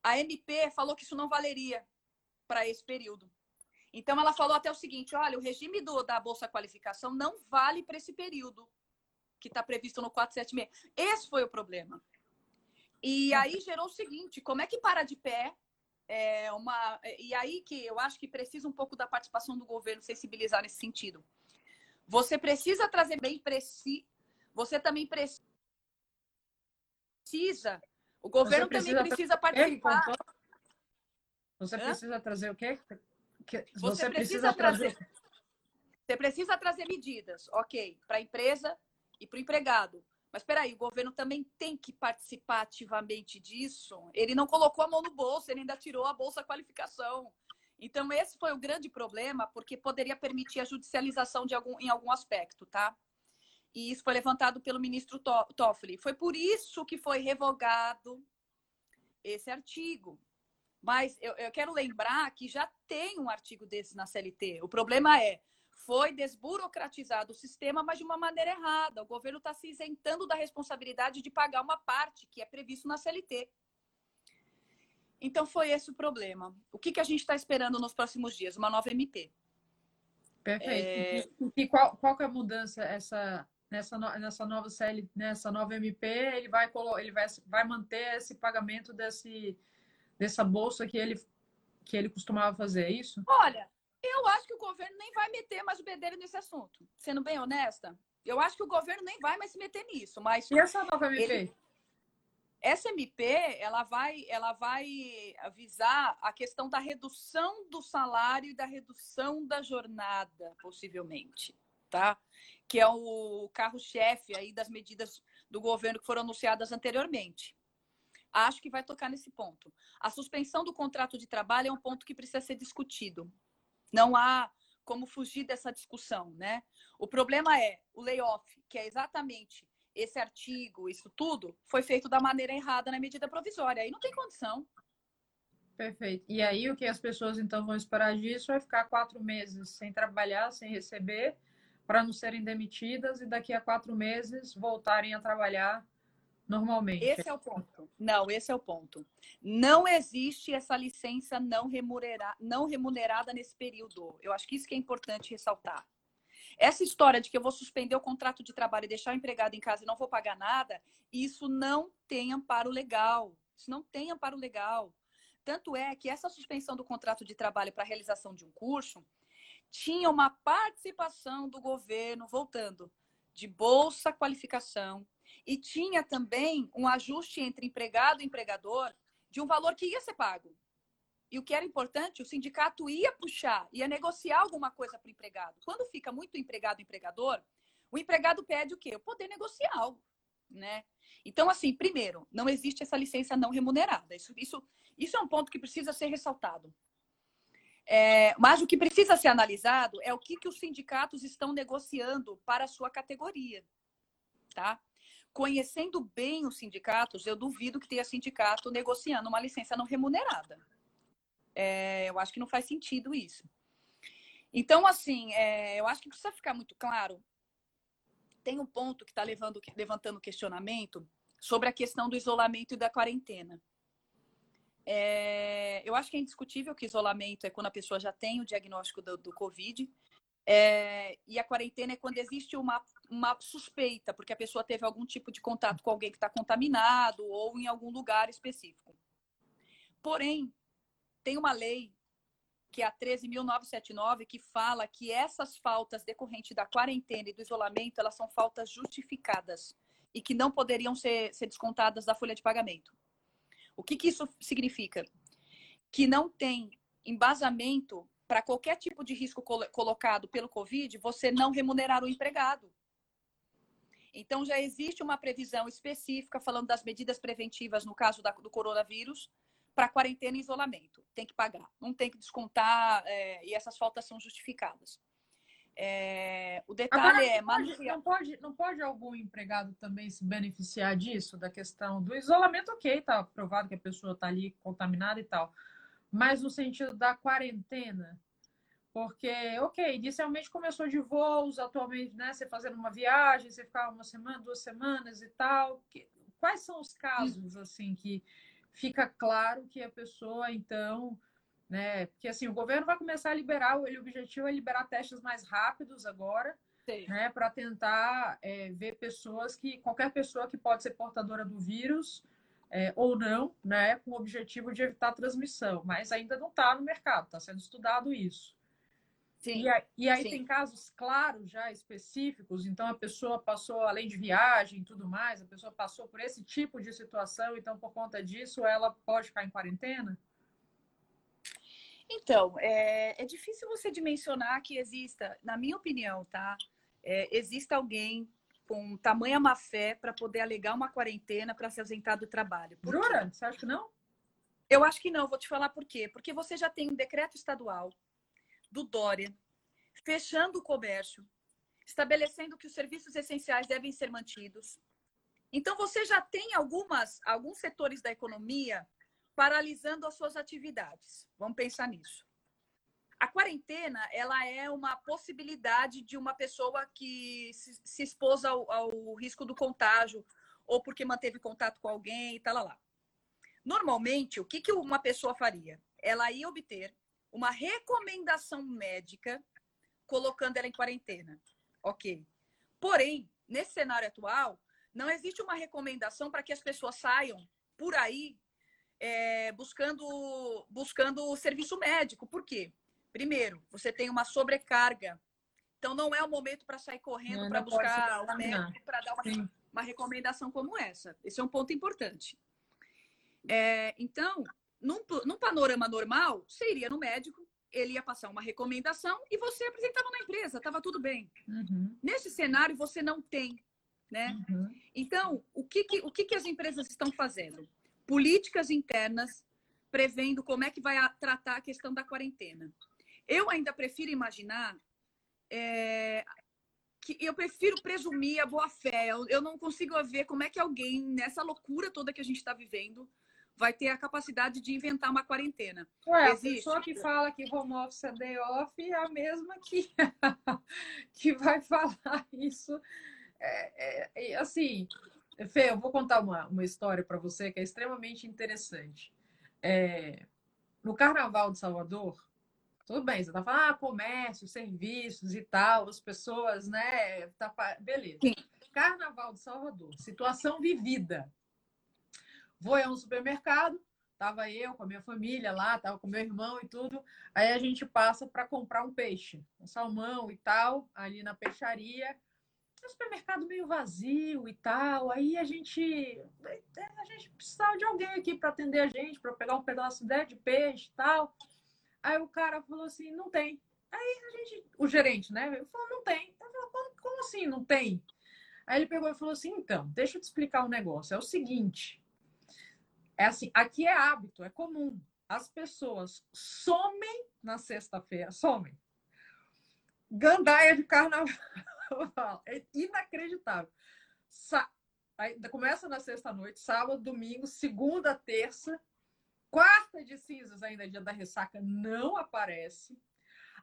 a MP falou que isso não valeria para esse período. Então, ela falou até o seguinte: olha, o regime do, da Bolsa Qualificação não vale para esse período que está previsto no 476. Esse foi o problema. E aí gerou o seguinte: como é que para de pé? É uma, e aí que eu acho que precisa um pouco da participação do governo sensibilizar nesse sentido. Você precisa trazer bem preci, você também precisa, o governo precisa também precisa participar. Você precisa trazer o quê? Você, você precisa, precisa trazer, trazer. Você precisa trazer medidas, ok, para a empresa e para o empregado. Mas espera aí, o governo também tem que participar ativamente disso. Ele não colocou a mão no bolso, ele ainda tirou a bolsa qualificação. Então esse foi o grande problema, porque poderia permitir a judicialização de algum, em algum aspecto, tá? E isso foi levantado pelo ministro Toffoli. Foi por isso que foi revogado esse artigo. Mas eu, eu quero lembrar que já tem um artigo desse na CLT. O problema é foi desburocratizado o sistema, mas de uma maneira errada. O governo está se isentando da responsabilidade de pagar uma parte que é previsto na CLT. Então, foi esse o problema. O que, que a gente está esperando nos próximos dias? Uma nova MP. Perfeito. É... E qual, qual que é a mudança essa, nessa, nessa nova CL, nessa nova MP? Ele vai, ele vai, vai manter esse pagamento desse, dessa bolsa que ele, que ele costumava fazer, é isso? Olha, eu acho que o governo nem vai meter mais o bedelho nesse assunto. Sendo bem honesta, eu acho que o governo nem vai mais se meter nisso. Mas e essa nova MP? Ele... Essa MP, ela vai, ela vai avisar a questão da redução do salário e da redução da jornada, possivelmente, tá? Que é o carro-chefe aí das medidas do governo que foram anunciadas anteriormente. Acho que vai tocar nesse ponto. A suspensão do contrato de trabalho é um ponto que precisa ser discutido. Não há como fugir dessa discussão, né? O problema é o layoff, que é exatamente esse artigo, isso tudo, foi feito da maneira errada na medida provisória. Aí não tem condição. Perfeito. E aí o que as pessoas então vão esperar disso é ficar quatro meses sem trabalhar, sem receber, para não serem demitidas e daqui a quatro meses voltarem a trabalhar normalmente. Esse é o ponto. Não, esse é o ponto. Não existe essa licença não, remunerada, não remunerada nesse período. Eu acho que isso que é importante ressaltar. Essa história de que eu vou suspender o contrato de trabalho e deixar o empregado em casa e não vou pagar nada, isso não tem amparo legal. Isso não tem amparo legal. Tanto é que essa suspensão do contrato de trabalho para realização de um curso tinha uma participação do governo, voltando, de bolsa qualificação, e tinha também um ajuste entre empregado e empregador de um valor que ia ser pago. E o que era importante, o sindicato ia puxar, ia negociar alguma coisa para o empregado. Quando fica muito empregado empregador, o empregado pede o quê? O poder negociar algo, né? Então, assim, primeiro, não existe essa licença não remunerada. Isso, isso, isso é um ponto que precisa ser ressaltado. É, mas o que precisa ser analisado é o que, que os sindicatos estão negociando para a sua categoria, tá? Conhecendo bem os sindicatos, eu duvido que tenha sindicato negociando uma licença não remunerada. É, eu acho que não faz sentido isso. Então, assim, é, eu acho que precisa ficar muito claro. Tem um ponto que está levantando questionamento sobre a questão do isolamento e da quarentena. É, eu acho que é indiscutível que isolamento é quando a pessoa já tem o diagnóstico do, do Covid é, e a quarentena é quando existe uma, uma suspeita, porque a pessoa teve algum tipo de contato com alguém que está contaminado ou em algum lugar específico. Porém, tem uma lei que é a 13.979, que fala que essas faltas decorrentes da quarentena e do isolamento, elas são faltas justificadas e que não poderiam ser, ser descontadas da folha de pagamento. O que, que isso significa? Que não tem embasamento para qualquer tipo de risco colocado pelo Covid, você não remunerar o empregado. Então, já existe uma previsão específica falando das medidas preventivas no caso da, do coronavírus, para quarentena e isolamento. Tem que pagar, não tem que descontar, é, e essas faltas são justificadas. É, o detalhe Agora, é. Não pode, não, pode, não pode algum empregado também se beneficiar disso, da questão do isolamento, ok, tá provado que a pessoa está ali contaminada e tal. Mas no sentido da quarentena, porque, ok, inicialmente começou de voos, atualmente, né, você fazendo uma viagem, você ficava uma semana, duas semanas e tal. Que, quais são os casos, assim, que fica claro que a pessoa, então, né? Porque assim, o governo vai começar a liberar, o objetivo é liberar testes mais rápidos agora, Sim. né? Para tentar é, ver pessoas que, qualquer pessoa que pode ser portadora do vírus é, ou não, né? Com o objetivo de evitar a transmissão, mas ainda não está no mercado, está sendo estudado isso. Sim, e, aí, e aí tem casos claros já específicos, então a pessoa passou, além de viagem e tudo mais, a pessoa passou por esse tipo de situação, então por conta disso ela pode ficar em quarentena? Então, é, é difícil você dimensionar que exista, na minha opinião, tá? É, exista alguém com tamanha má fé para poder alegar uma quarentena para se ausentar do trabalho. Por Jura? Você acha que não? Eu acho que não, vou te falar por quê. Porque você já tem um decreto estadual do Dória, fechando o comércio, estabelecendo que os serviços essenciais devem ser mantidos. Então, você já tem algumas, alguns setores da economia paralisando as suas atividades. Vamos pensar nisso. A quarentena, ela é uma possibilidade de uma pessoa que se, se expôs ao, ao, risco do contágio ou porque manteve contato com alguém e tal lá. Normalmente, o que, que uma pessoa faria? Ela ia obter uma recomendação médica colocando ela em quarentena. Ok. Porém, nesse cenário atual, não existe uma recomendação para que as pessoas saiam por aí é, buscando, buscando serviço médico. Por quê? Primeiro, você tem uma sobrecarga. Então, não é o momento para sair correndo para buscar o médico para dar uma, uma, recomendação como essa. Esse é um ponto importante. É, então, num, num panorama normal, você iria no médico, ele ia passar uma recomendação e você apresentava na empresa, estava tudo bem. Uhum. Nesse cenário, você não tem. Né? Uhum. Então, o, que, que, o que, que as empresas estão fazendo? Políticas internas prevendo como é que vai tratar a questão da quarentena. Eu ainda prefiro imaginar é, que eu prefiro presumir a boa fé. Eu, eu, não consigo ver como é que alguém, nessa loucura toda que a gente está vivendo, vai ter a capacidide de inventar uma quarentena. Ué, Existe? a pessoa que fala que home office é day off é a mesma que, que vai falar isso. É, é, assim, Fê, eu vou contar uma, uma história para você que é extremamente interessante. É, no Carnaval de Salvador, tudo bem, você está falando, ah, comércio, serviços e tal, as pessoas, né? Tá, beleza. Sim. Carnaval de Salvador, situação vivida. Vou a um supermercado, tava eu com a minha família lá, tava com meu irmão e tudo. Aí a gente passa para comprar um peixe, um salmão e tal, ali na peixaria. Um supermercado meio vazio e tal. Aí a gente a gente precisava de alguém aqui para atender a gente, para pegar um pedaço de peixe e tal. Aí o cara falou assim: "Não tem". Aí a gente, o gerente, né, ele falou: "Não tem". Eu falei, como, como assim não tem? Aí ele pegou e falou assim: "Então, deixa eu te explicar um negócio. É o seguinte, é assim, aqui é hábito, é comum. As pessoas somem na sexta-feira, somem. Gandaia de carnaval. É inacreditável. Sa Aí, começa na sexta-noite, sábado, domingo, segunda, terça, quarta de cinzas, ainda dia da ressaca, não aparece.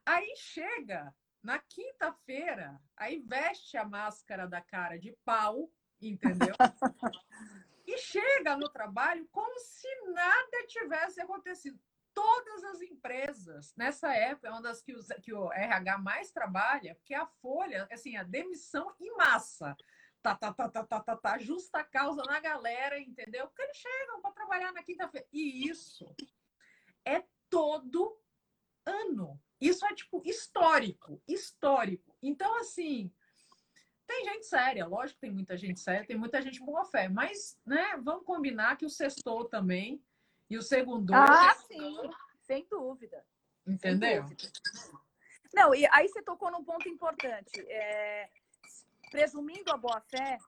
Aí chega na quinta-feira, aí veste a máscara da cara de pau, entendeu? e chega no trabalho como se nada tivesse acontecido. Todas as empresas, nessa época, é uma das que, os, que o RH mais trabalha, porque a folha, assim, a demissão em massa. Tá, tá, tá, tá, tá, tá, tá, justa causa na galera, entendeu? Porque eles chegam para trabalhar na quinta-feira. E isso todo ano. Isso é, tipo, histórico. Histórico. Então, assim, tem gente séria, lógico que tem muita gente séria, tem muita gente boa fé, mas, né, vamos combinar que o sextou também e o segundo. Ah, sim, sem dúvida. Entendeu? Sem dúvida. Não, e aí você tocou num ponto importante. É, presumindo a boa fé,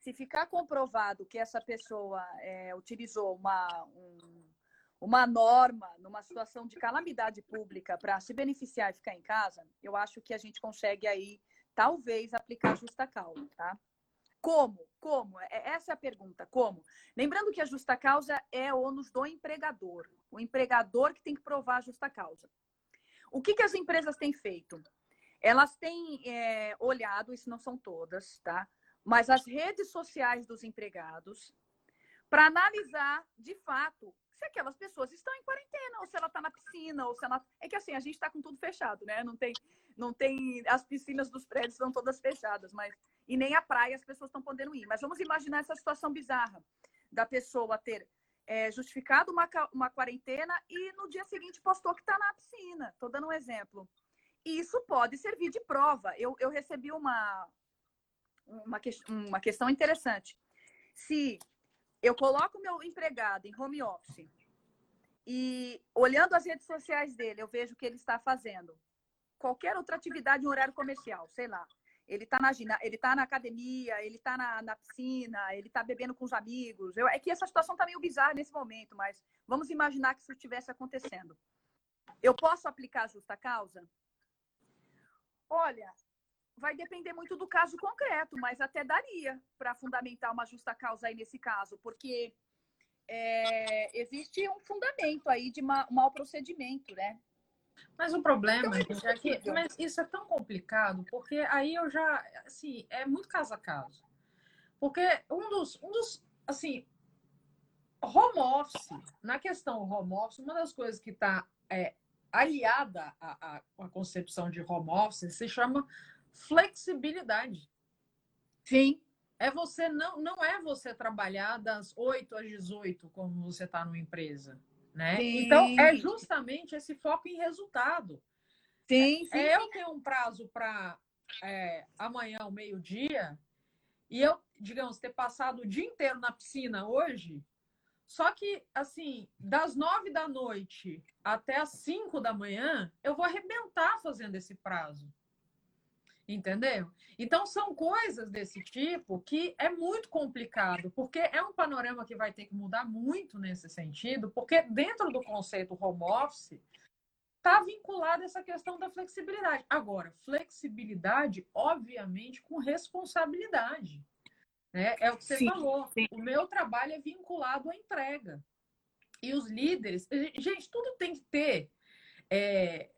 se ficar comprovado que essa pessoa é, utilizou uma, um, uma norma numa situação de calamidade pública para se beneficiar e ficar em casa, eu acho que a gente consegue aí talvez aplicar justa causa, tá? Como? Como? É, essa é a pergunta. Como? Lembrando que a justa causa é ônus do empregador. O empregador que tem que provar a justa causa. O que, que as empresas têm feito? Elas têm é, olhado, isso não são todas, tá? Mas as redes sociais dos empregados para analisar, de fato, se aquelas pessoas estão em quarentena, ou se ela está na piscina, ou se ela. É que assim, a gente está com tudo fechado, né? Não tem, não tem. As piscinas dos prédios estão todas fechadas, mas. E nem a praia as pessoas estão podendo ir. Mas vamos imaginar essa situação bizarra da pessoa ter é, justificado uma, uma quarentena e no dia seguinte postou que está na piscina. Estou dando um exemplo. E isso pode servir de prova. Eu, eu recebi uma, uma, uma questão interessante. Se eu coloco meu empregado em home office e olhando as redes sociais dele, eu vejo o que ele está fazendo. Qualquer outra atividade em horário comercial, sei lá. Ele está na, ele tá na academia, ele está na, na, piscina, ele está bebendo com os amigos. Eu, é que essa situação está meio bizarra nesse momento, mas vamos imaginar que isso estivesse acontecendo. Eu posso aplicar a justa causa? Olha, vai depender muito do caso concreto, mas até daria para fundamentar uma justa causa aí nesse caso, porque é, existe um fundamento aí de um mau procedimento, né? Mas o problema então, é que mas isso é tão complicado, porque aí eu já, assim, é muito caso a caso. Porque um dos, um dos assim, home office, na questão home office, uma das coisas que está é, aliada à, à, concepção de home office se chama flexibilidade. Sim. É você não, não é você trabalhar das 8 às 18 como você está numa empresa, né? Sim. Então é justamente esse foco em resultado. Sim, sim. É, eu tenho um prazo para é, amanhã ao meio-dia e eu, digamos, ter passado o dia inteiro na piscina hoje, só que, assim, das nove da noite até as cinco da manhã, eu vou arrebentar fazendo esse prazo. Entendeu? Então, são coisas desse tipo que é muito complicado, porque é um panorama que vai ter que mudar muito nesse sentido, porque dentro do conceito home office está vinculada essa questão da flexibilidade. Agora, flexibilidade, obviamente, com responsabilidade. Né? É o que você sim, falou. Sim. O meu trabalho é vinculado à entrega. E os líderes, gente, tudo tem que ter é,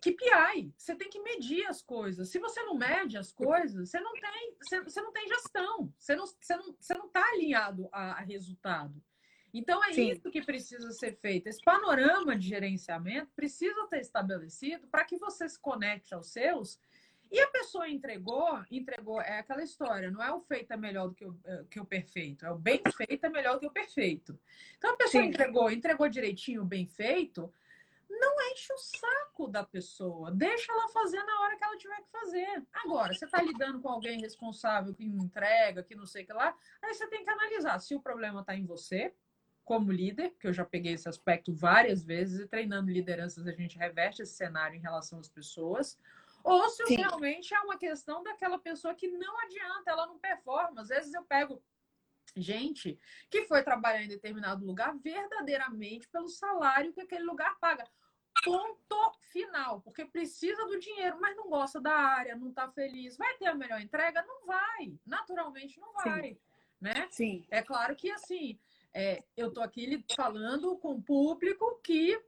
KPI. Você tem que medir as coisas. Se você não mede as coisas, você não tem, você, você não tem gestão. Você não está você não, você não tá alinhado a, a, resultado. Então é Sim. isso que precisa ser feito. Esse panorama de gerenciamento precisa ter estabelecido para que você se conecte aos seus. E a pessoa entregou, entregou, é aquela história, não é o feito é melhor do que o, é, que o perfeito, é o bem feito é melhor do que o perfeito. Então a pessoa Sim. entregou, entregou direitinho o bem feito, não enche o saco da pessoa. Deixa ela fazer na hora que ela tiver que fazer. Agora, você está lidando com alguém responsável que não entrega, que não sei o que lá, aí você tem que analisar se o problema está em você, como líder, que eu já peguei esse aspecto várias vezes, e treinando lideranças a gente reverte esse cenário em relação às pessoas, ou se Sim. realmente é uma questão daquela pessoa que não adianta, ela não performa. Às vezes eu pego gente que foi trabalhar em determinado lugar verdadeiramente pelo salário que aquele lugar paga. Ponto final, porque precisa do dinheiro, mas não gosta da área, não está feliz. Vai ter a melhor entrega? Não vai. Naturalmente não vai. Sim. Né? Sim. É claro que assim, é, eu estou aqui falando com o público que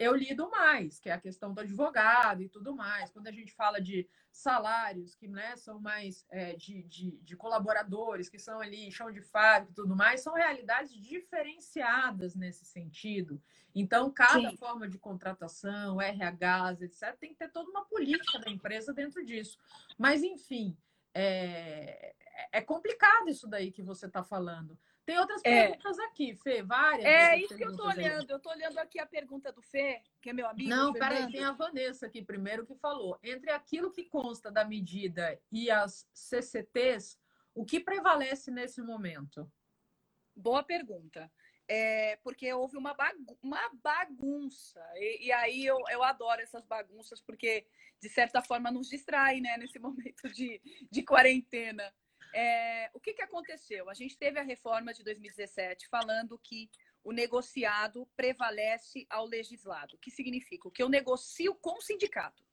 eu lido mais, que é a questão do advogado e tudo mais. Quando a gente fala de salários que né, são mais é, de, de, de, colaboradores, que são ali chão de fábrica e tudo mais, são realidades diferenciadas nesse sentido. Então, cada Sim. forma de contratação, RHs, etc., tem que ter toda uma política da empresa dentro disso. Mas, enfim, é, é complicado isso daí que você está falando Tem outras é. perguntas aqui, Fê, várias. É isso que eu estou olhando. Aí. Eu estou olhando aqui a pergunta do Fê, que é meu amigo. Não, peraí, tem a Vanessa aqui primeiro que falou. Entre aquilo que consta da medida e as CCTs, o que prevalece nesse momento? Boa pergunta. É, porque houve uma, bagu uma bagunça. E, e, aí eu, eu adoro essas bagunças, porque, de certa forma, nos distrai né, nesse momento de, de quarentena. É, o que, que aconteceu? A gente teve a reforma de 2017 falando que o negociado prevalece ao legislado. O que significa? O que eu negocio com o sindicato.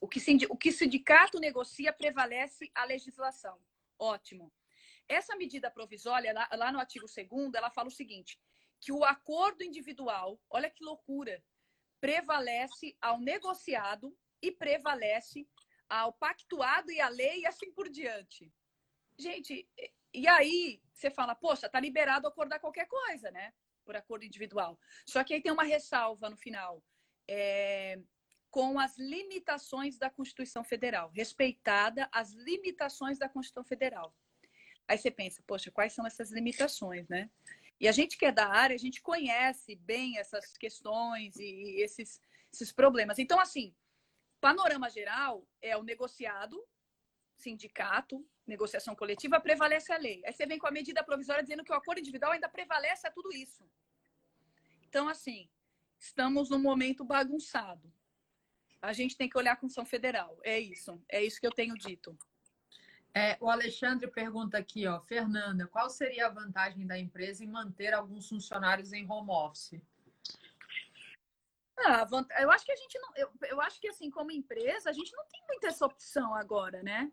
O que, o que sindicato negocia prevalece a legislação. Ótimo. Essa medida provisória, lá, lá no artigo 2 ela fala o seguinte, que o acordo individual, olha que loucura, prevalece ao negociado e prevalece ao pactuado e à lei e assim por diante. Gente, e aí você fala, poxa, tá liberado acordar qualquer coisa, né? Por acordo individual. Só que aí tem uma ressalva no final. É, com as limitações da Constituição Federal, respeitada as limitações da Constituição Federal. Aí você pensa, poxa, quais são essas limitações, né? E a gente que é da área, a gente conhece bem essas questões e esses, esses problemas. Então, assim, panorama geral é o negociado, sindicato, negociação coletiva, prevalece a lei. Aí você vem com a medida provisória dizendo que o acordo individual ainda prevalece a tudo isso. Então, assim, estamos num momento bagunçado. A gente tem que olhar com São Federal. É isso. É isso que eu tenho dito. É, o Alexandre pergunta aqui, ó, Fernanda, qual seria a vantagem da empresa em manter alguns funcionários em home office? Ah, eu acho que a gente não. Eu, eu acho que assim, como empresa, a gente não tem muita essa opção agora, né?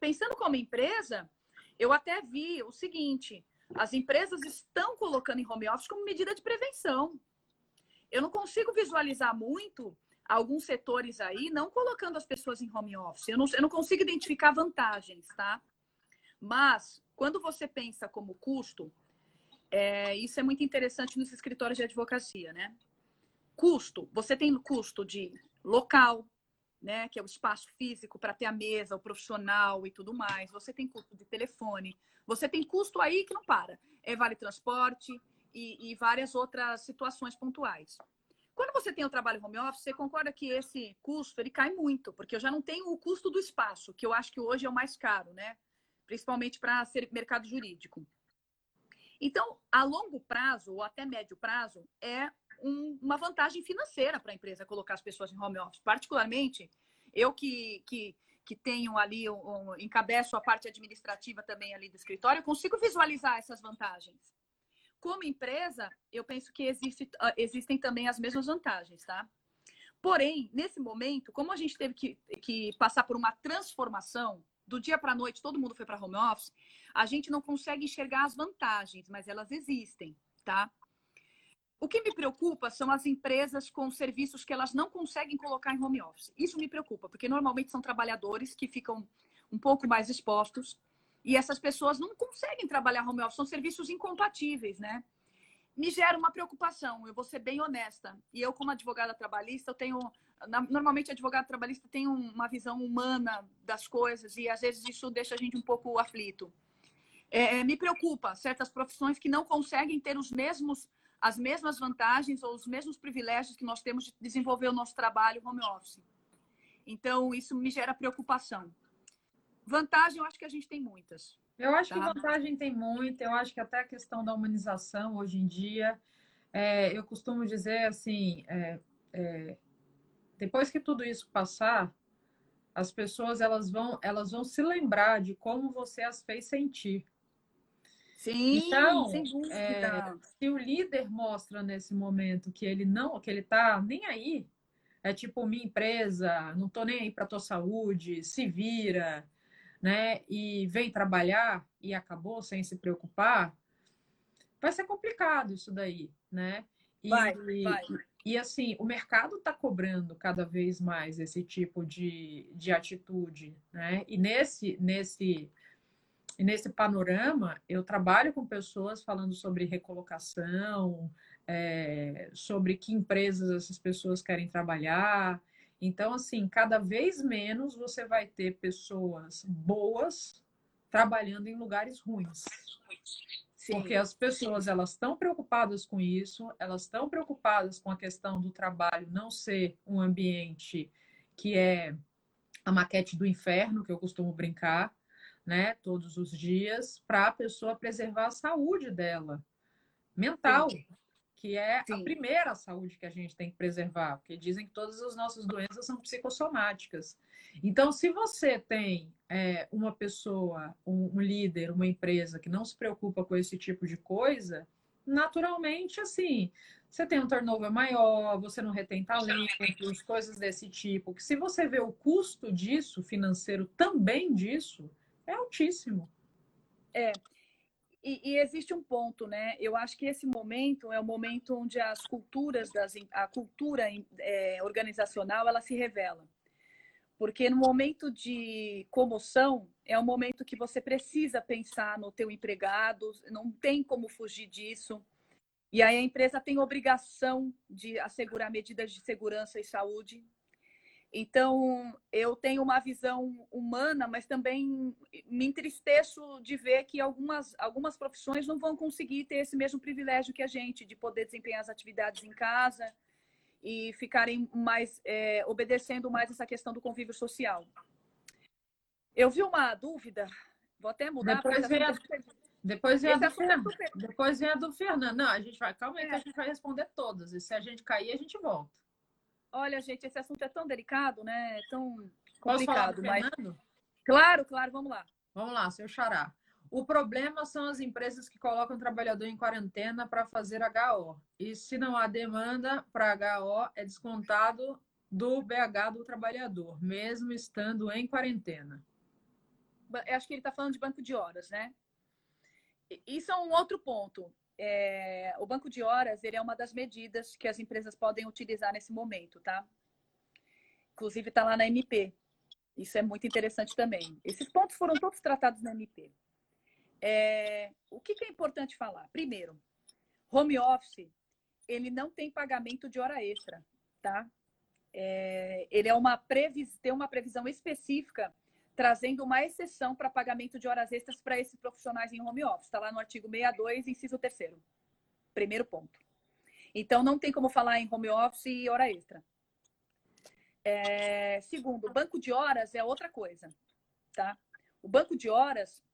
Pensando como empresa, eu até vi o seguinte: as empresas estão colocando em home office como medida de prevenção. Eu não consigo visualizar muito alguns setores aí não colocando as pessoas em home office. Eu não, eu não consigo identificar vantagens, tá? Mas, quando você pensa como custo, é, isso é muito interessante nos escritórios de advocacia, né? Custo, você tem custo de local, né, que é o espaço físico para ter a mesa, o profissional e tudo mais. Você tem custo de telefone. Você tem custo aí que não para. É vale transporte e, e várias outras situações pontuais. Quando você tem o trabalho home office, você concorda que esse custo ele cai muito, porque eu já não tenho o custo do espaço, que eu acho que hoje é o mais caro, né? Principalmente para ser mercado jurídico. Então, a longo prazo ou até médio prazo, é um, uma vantagem financeira para a empresa colocar as pessoas em home office. Particularmente, eu que, que, que tenho ali, um, um, encabeço a parte administrativa também ali do escritório, consigo visualizar essas vantagens. Como empresa, eu penso que existe, ah, existem também as mesmas vantagens, tá? Porém, nesse momento, como a gente teve que, que passar por uma transformação, do dia para a noite todo mundo foi para home office, a gente não consegue enxergar as vantagens, mas elas existem, tá? O que me preocupa são as empresas com serviços que elas não conseguem colocar em home office. Isso me preocupa, porque normalmente são trabalhadores que ficam um pouco mais expostos e essas pessoas não conseguem trabalhar home office, são serviços incompatíveis, né? Me gera uma preocupação, eu vou ser bem honesta. E eu, como advogada trabalhista, eu tenho. Normalmente, advogado trabalhista tem uma visão humana das coisas e às vezes isso deixa a gente um pouco aflito. É, me preocupa certas profissões que não conseguem ter os mesmos as mesmas vantagens ou os mesmos privilégios que nós temos de desenvolver o nosso trabalho home office. Então, isso me gera preocupação. Vantagem, eu acho que a gente tem muitas. Eu acho tá? que vantagem tem muita, eu acho que até a questão da humanização hoje em dia, é, eu costumo dizer assim, é, é, depois que tudo isso passar, as pessoas elas vão, elas vão se lembrar de como você as fez sentir. Sim, então, sem dúvida. É, se o líder mostra nesse momento que ele não, que ele tá nem aí, é tipo minha empresa, não tô nem aí para tua saúde, se vira, né? E vem trabalhar e acabou sem se preocupar, vai ser complicado isso daí, né? E, vai, vai. E, e assim, o mercado está cobrando cada vez mais esse tipo de, de atitude, né? E nesse, nesse e nesse panorama, eu trabalho com pessoas falando sobre recolocação, é, sobre que empresas essas pessoas querem trabalhar. Então, assim, cada vez menos você vai ter pessoas boas trabalhando em lugares ruins. Sim. Porque as pessoas elas estão preocupadas com isso, elas estão preocupadas com a questão do trabalho não ser um ambiente que é a maquete do inferno, que eu costumo brincar, né, todos os dias, para a pessoa preservar a saúde dela mental, Sim. que é Sim. a primeira saúde que a gente tem que preservar, porque dizem que todas as nossas doenças são psicossomáticas. Então, se você tem é, uma pessoa, um, um, líder, uma empresa que não se preocupa com esse tipo de coisa, naturalmente, assim, você tem um turnover maior, você não retém talentos, coisas desse tipo. Que se você vê o custo disso, financeiro também disso, é altíssimo. É. E, e, existe um ponto, né? Eu acho que esse momento é o momento onde as culturas, das, a cultura é, organizacional, ela se revela. Porque no momento de comoção, é um momento que você precisa pensar no teu empregado, não tem como fugir disso. E aí a empresa tem obrigação de assegurar medidas de segurança e saúde. Então, eu tenho uma visão humana, mas também me entristeço de ver que algumas, algumas profissões não vão conseguir ter esse mesmo privilégio que a gente, de poder desempenhar as atividades em casa, e ficarem mais é, obedecendo mais essa questão do convívio social. Eu vi uma dúvida, vou até mudar. Depois vem a, depois vem a do, Fernando. Depois vem a do Fernando. Não, a gente vai, calma aí é. que a gente vai responder todas. E se a gente cair, a gente volta. Olha, gente, esse assunto é tão delicado, né? É tão complicado. mas... Claro, claro, vamos lá. Vamos lá, seu xará. O problema são as empresas que colocam o trabalhador em quarentena para fazer HO. E se não há demanda para HO, é descontado do BH do trabalhador, mesmo estando em quarentena. Eu acho que ele está falando de banco de horas, né? Isso é um outro ponto. É... o banco de horas ele é uma das medidas que as empresas podem utilizar nesse momento, tá? Inclusive está lá na MP. Isso é muito interessante também. Esses pontos foram todos tratados na MP. É, o que, que, é importante falar? Primeiro, home office, ele não tem pagamento de hora extra, tá? É, ele é uma previs, tem uma previsão específica trazendo uma exceção para pagamento de horas extras para esses profissionais em home office. Está lá no artigo 62, inciso 3 Primeiro ponto. Então, não tem como falar em home office e hora extra. É, segundo, banco de horas é outra coisa, tá? O banco de horas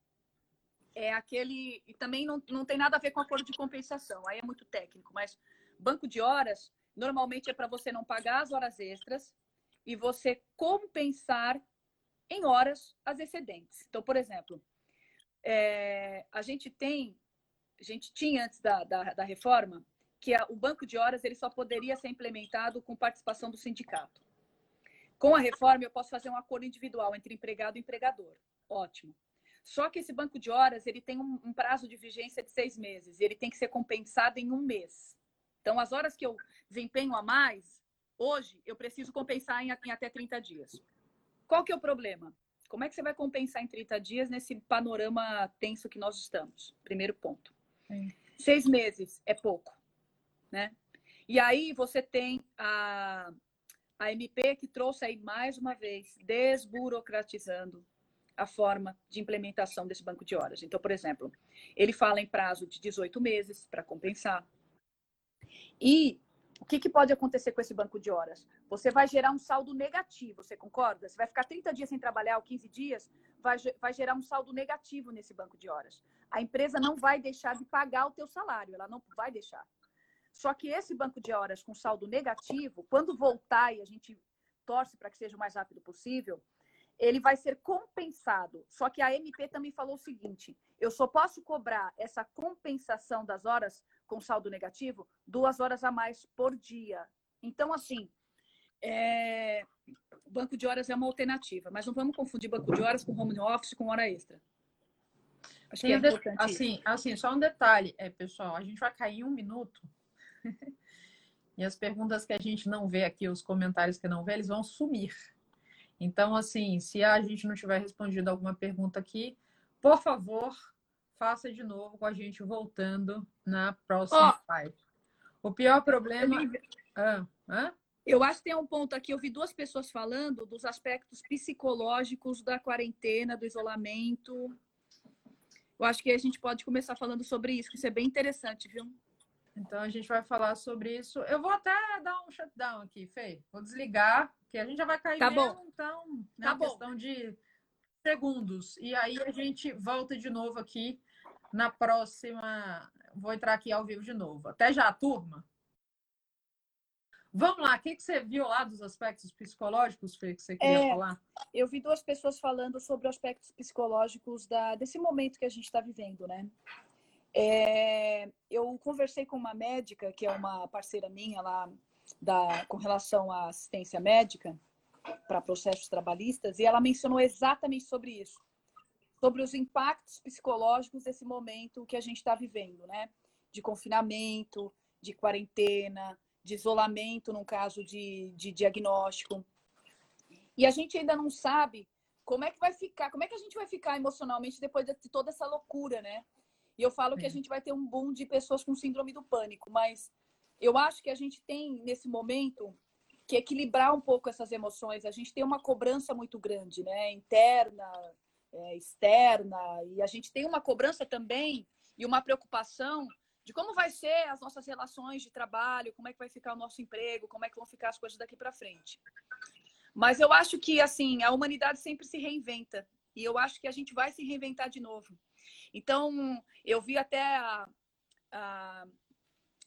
é aquele. E também não, não tem nada a ver com acordo de compensação, aí é muito técnico, mas banco de horas normalmente é para você não pagar as horas extras e você compensar em horas as excedentes. Então, por exemplo, é, a gente tem, a gente tinha antes da, da, da reforma, que a, o banco de horas ele só poderia ser implementado com participação do sindicato. Com a reforma, eu posso fazer um acordo individual entre empregado e empregador. Ótimo. Só que esse banco de horas ele tem um, um prazo de vigência de seis meses e ele tem que ser compensado em um mês. Então, as horas que eu desempenho a mais, hoje, eu preciso compensar em, em até 30 dias. Qual que é o problema? Como é que você vai compensar em 30 dias nesse panorama tenso que nós estamos? Primeiro ponto. Sim. Seis meses é pouco, né? E aí você tem a, a MP que trouxe aí mais uma vez, desburocratizando a forma de implementação desse banco de horas. Então, por exemplo, ele fala em prazo de 18 meses para compensar. E o que, que, pode acontecer com esse banco de horas? Você vai gerar um saldo negativo, você concorda? Você vai ficar 30 dias sem trabalhar ou 15 dias, vai, vai gerar um saldo negativo nesse banco de horas. A empresa não vai deixar de pagar o teu salário, ela não vai deixar. Só que esse banco de horas com saldo negativo, quando voltar e a gente torce para que seja o mais rápido possível, ele vai ser compensado. Só que a MP também falou o seguinte: eu só posso cobrar essa compensação das horas com saldo negativo duas horas a mais por dia. Então, assim, é... banco de horas é uma alternativa, mas não vamos confundir banco de horas com home office com hora extra. Acho que é importante. Assim, assim, só um detalhe, é, pessoal, a gente vai cair em um minuto. e as perguntas que a gente não vê aqui, os comentários que não vê, eles vão sumir. Então, assim, se a gente não tiver respondido alguma pergunta aqui, por favor, faça de novo com a gente voltando na próxima oh, live. O pior problema. Ah, ah? Eu acho que tem um ponto aqui. Eu vi duas pessoas falando dos aspectos psicológicos da quarentena, do isolamento. eu acho que a gente pode começar falando sobre isso, que isso é bem interessante, viu? Então a gente vai falar sobre isso. Eu vou até dar um shutdown aqui, Fê. Vou desligar, que a gente já vai cair tá mesmo, bom. então, né, tá bom. questão de segundos. E aí a gente volta de novo aqui na próxima. Vou entrar aqui ao vivo de novo. Até já, turma. Vamos lá, o que, que você viu lá dos aspectos psicológicos, Fê, que você queria É, falar? Eu vi duas pessoas falando sobre aspectos psicológicos da, desse momento que a gente está vivendo, né? É, eu conversei com uma médica, que é uma parceira minha lá, da, com relação à assistência médica para processos trabalhistas, e ela mencionou exatamente sobre isso, sobre os impactos psicológicos desse momento que a gente está vivendo, né? De confinamento, de quarentena, de isolamento, no caso de, de diagnóstico. E a gente ainda não sabe como é que vai ficar, como é que a gente vai ficar emocionalmente depois de toda essa loucura, né? E eu falo que a Sim. gente vai ter um boom de pessoas com síndrome do pânico, mas eu acho que a gente tem, nesse momento, que equilibrar um pouco essas emoções. A gente tem uma cobrança muito grande, né? Interna, é, externa, e a gente tem uma cobrança também e uma preocupação de como vai ser as nossas relações de trabalho, como é que vai ficar o nosso emprego, como é que vão ficar as coisas daqui para frente. Mas eu acho que assim a humanidade sempre se reinventa e eu acho que a gente vai se reinventar de novo. Então eu vi até a, a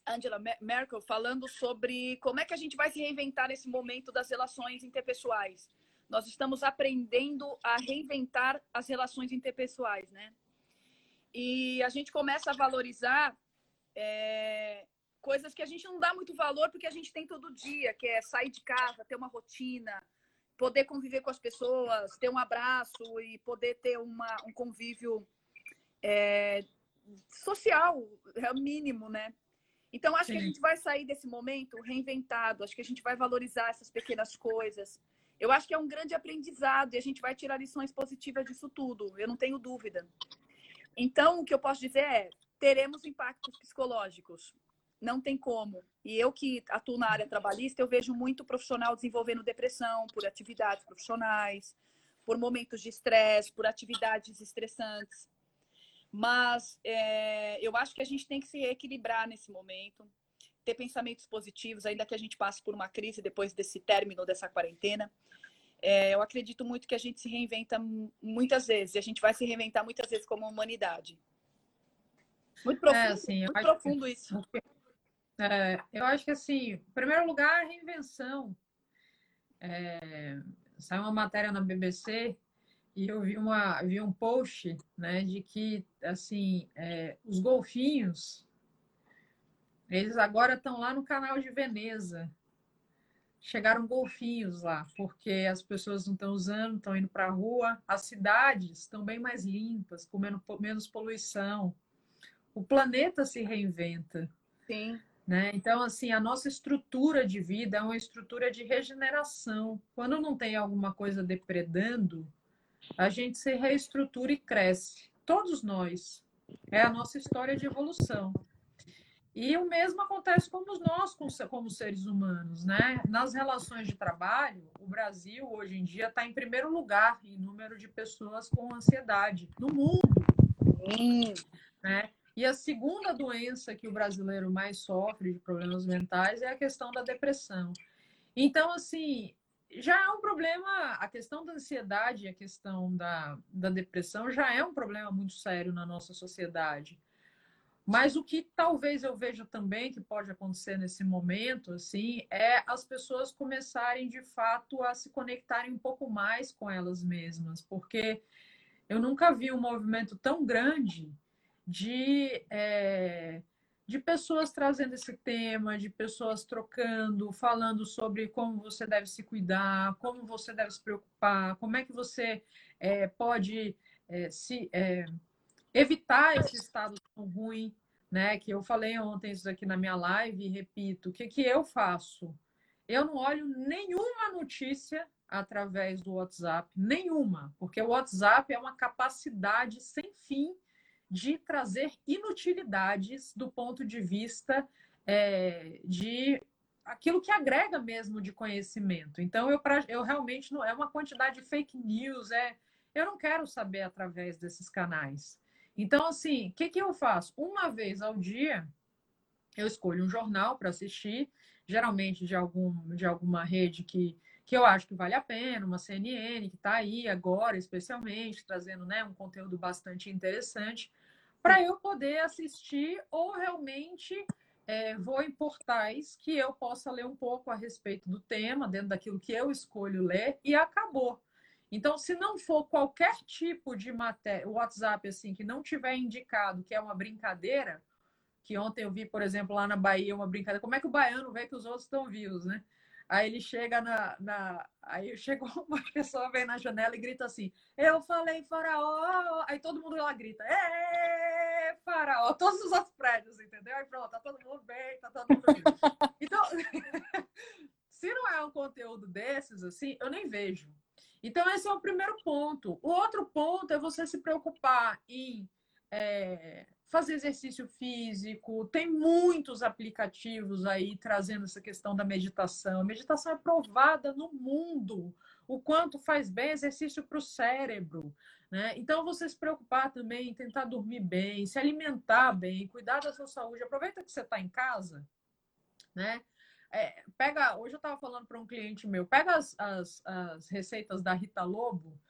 Angela Merkel falando sobre como é que a gente vai se reinventar nesse momento das relações interpessoais. Nós estamos aprendendo a reinventar as relações interpessoais, né? E a gente começa a valorizar é, coisas que a gente não dá muito valor porque a gente tem todo dia, que é sair de casa, ter uma rotina, poder conviver com as pessoas, ter um abraço e poder ter uma, um convívio é, social, é o mínimo, né? Então, acho Sim. que a gente vai sair desse momento reinventado, acho que a gente vai valorizar essas pequenas coisas. Eu acho que é um grande aprendizado e a gente vai tirar lições positivas disso tudo, eu não tenho dúvida. Então, o que eu posso dizer é: teremos impactos psicológicos. Não tem como. E eu que atuo na área trabalhista, eu vejo muito profissional desenvolvendo depressão por atividades profissionais, por momentos de estresse, por atividades estressantes. Mas é, eu acho que a gente tem que se reequilibrar nesse momento, ter pensamentos positivos, ainda que a gente passe por uma crise depois desse término dessa quarentena. É, eu acredito muito que a gente se reinventa muitas vezes, e a gente vai se reinventar muitas vezes como humanidade. Muito profundo, é, assim, muito profundo que, isso. É, eu acho que, assim, em primeiro lugar, a reinvenção. É, saiu uma matéria na BBC e eu vi, uma, vi um post né, de que, assim, é, os golfinhos, eles agora estão lá no canal de Veneza. Chegaram golfinhos lá, porque as pessoas não estão usando, estão indo para a rua. As cidades estão bem mais limpas, com menos, menos poluição. O planeta se reinventa. Sim. Né? Então, assim, a nossa estrutura de vida é uma estrutura de regeneração. Quando não tem alguma coisa depredando, a gente se reestrutura e cresce. Todos nós. É a nossa história de evolução. E o mesmo acontece com nós, como seres humanos, né? Nas relações de trabalho, o Brasil, hoje em dia, está em primeiro lugar em número de pessoas com ansiedade no mundo. Sim. Né? E a segunda doença que o brasileiro mais sofre de problemas mentais é a questão da depressão. Então, assim, já é um problema, a questão da ansiedade, a questão da, da depressão já é um problema muito sério na nossa sociedade. Mas o que talvez eu veja também que pode acontecer nesse momento, assim, é as pessoas começarem de fato a se conectarem um pouco mais com elas mesmas, porque eu nunca vi um movimento tão grande de, é, de pessoas trazendo esse tema, de pessoas trocando, falando sobre como você deve se cuidar, como você deve se preocupar, como é que você é, pode é, se evitar esse estado ruim, né? Que eu falei ontem isso aqui na minha live e repito, o que, que eu faço? Eu não olho nenhuma notícia através do WhatsApp, nenhuma, porque o WhatsApp é uma capacidade sem fim de trazer inutilidades do ponto de vista é, de aquilo que agrega mesmo de conhecimento. Então, eu, pra, eu realmente não é uma quantidade de fake news, é, eu não quero saber através desses canais. Então, assim, o que, que eu faço? Uma vez ao dia, eu escolho um jornal para assistir, geralmente de, algum, de alguma rede que, que eu acho que vale a pena, uma CNN que está aí agora, especialmente, trazendo né, um conteúdo bastante interessante, para eu poder assistir ou realmente é, vou em portais que eu possa ler um pouco a respeito do tema, dentro daquilo que eu escolho ler, e acabou. Então, se não for qualquer tipo de matéria, WhatsApp assim, que não tiver indicado que é uma brincadeira, que ontem eu vi, por exemplo, lá na Bahia, uma brincadeira, como é que o baiano vê que os outros estão vivos, né? Aí ele chega na, na. Aí chegou uma pessoa, vem na janela e grita assim: Eu falei faraó. Aí todo mundo lá grita: É, faraó. Todos os outros prédios, entendeu? Aí pronto, tá todo mundo bem, tá todo mundo bem. Então, se não é um conteúdo desses, assim, eu nem vejo. Então, esse é o primeiro ponto. O outro ponto é você se preocupar em. É, fazer exercício físico, tem muitos aplicativos aí trazendo essa questão da meditação. A meditação é provada no mundo, o quanto faz bem exercício para o cérebro. Né? Então, você se preocupar também em tentar dormir bem, se alimentar bem, cuidar da sua saúde. Aproveita que você está em casa, né? É, pega, hoje eu estava falando para um cliente meu, pega as, as, as receitas da Rita Lobo,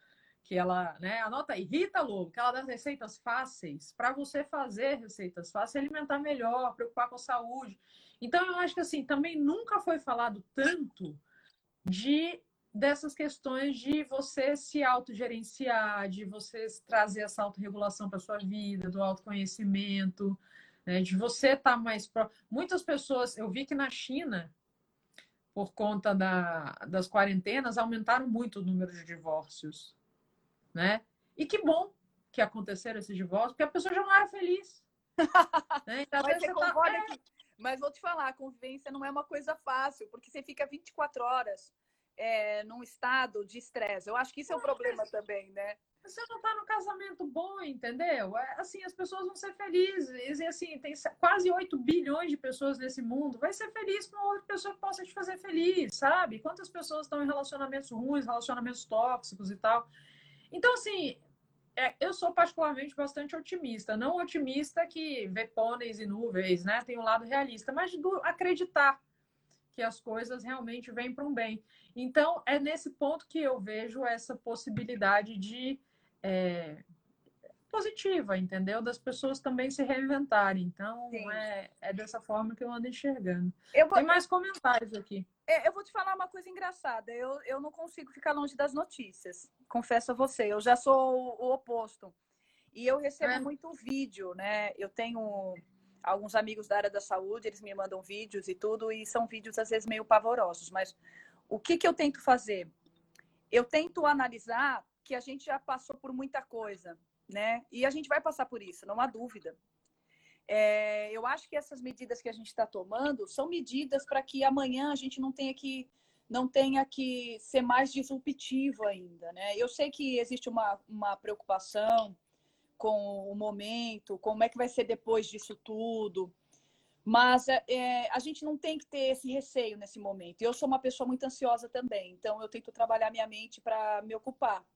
que ela, né, anota aí, Rita Lobo, que ela dá receitas fáceis para você fazer receitas fáceis, alimentar melhor, preocupar com a saúde. Então, eu acho que assim, também nunca foi falado tanto de dessas questões de você se autogerenciar, de você trazer essa autorregulação para sua vida, do autoconhecimento, né, de você estar tá mais próximo. Muitas pessoas, eu vi que na China, por conta da, das quarentenas, aumentaram muito o número de divórcios né? E que bom que aconteceram esses divórcios, porque a pessoa já não era feliz. né? Então, Mas você tá tá... que... Mas vou te falar, a convivência não é uma coisa fácil, porque você fica 24 horas é, num estado de estresse. Eu acho que isso é um problema também, né? Você não está no casamento bom, entendeu? É, assim, as pessoas vão ser felizes. E assim, tem quase 8 bilhões de pessoas nesse mundo. Vai ser feliz com outra pessoa que possa te fazer feliz, sabe? Quantas pessoas estão em relacionamentos ruins, relacionamentos tóxicos e tal. Então, assim, é, eu sou particularmente bastante otimista. Não otimista que vê pôneis e nuvens, né? Tem um lado realista, mas do acreditar que as coisas realmente vêm para um bem. Então, é nesse ponto que eu vejo essa possibilidade de é, positiva, entendeu? Das pessoas também se reinventarem. Então, é, é dessa forma que eu ando enxergando. Eu vou... Tem mais comentários aqui. É, eu vou te falar uma coisa engraçada. Eu, eu não consigo ficar longe das notícias. Confesso a você. Eu já sou o, oposto. E eu recebo é. muito vídeo, né? Eu tenho alguns amigos da área da saúde, eles me mandam vídeos e tudo, e são vídeos às vezes meio pavorosos. Mas o que, que eu tento fazer? Eu tento analisar que a gente já passou por muita coisa né? E a gente vai passar por isso, não há dúvida. É, eu acho que essas medidas que a gente está tomando são medidas para que amanhã a gente não tenha que não tenha que ser mais disruptivo ainda, né? Eu sei que existe uma, uma preocupação com o momento, como é que vai ser depois disso tudo, mas é, a gente não tem que ter esse receio nesse momento. Eu sou uma pessoa muito ansiosa também, então eu tento trabalhar minha mente para me ocupar.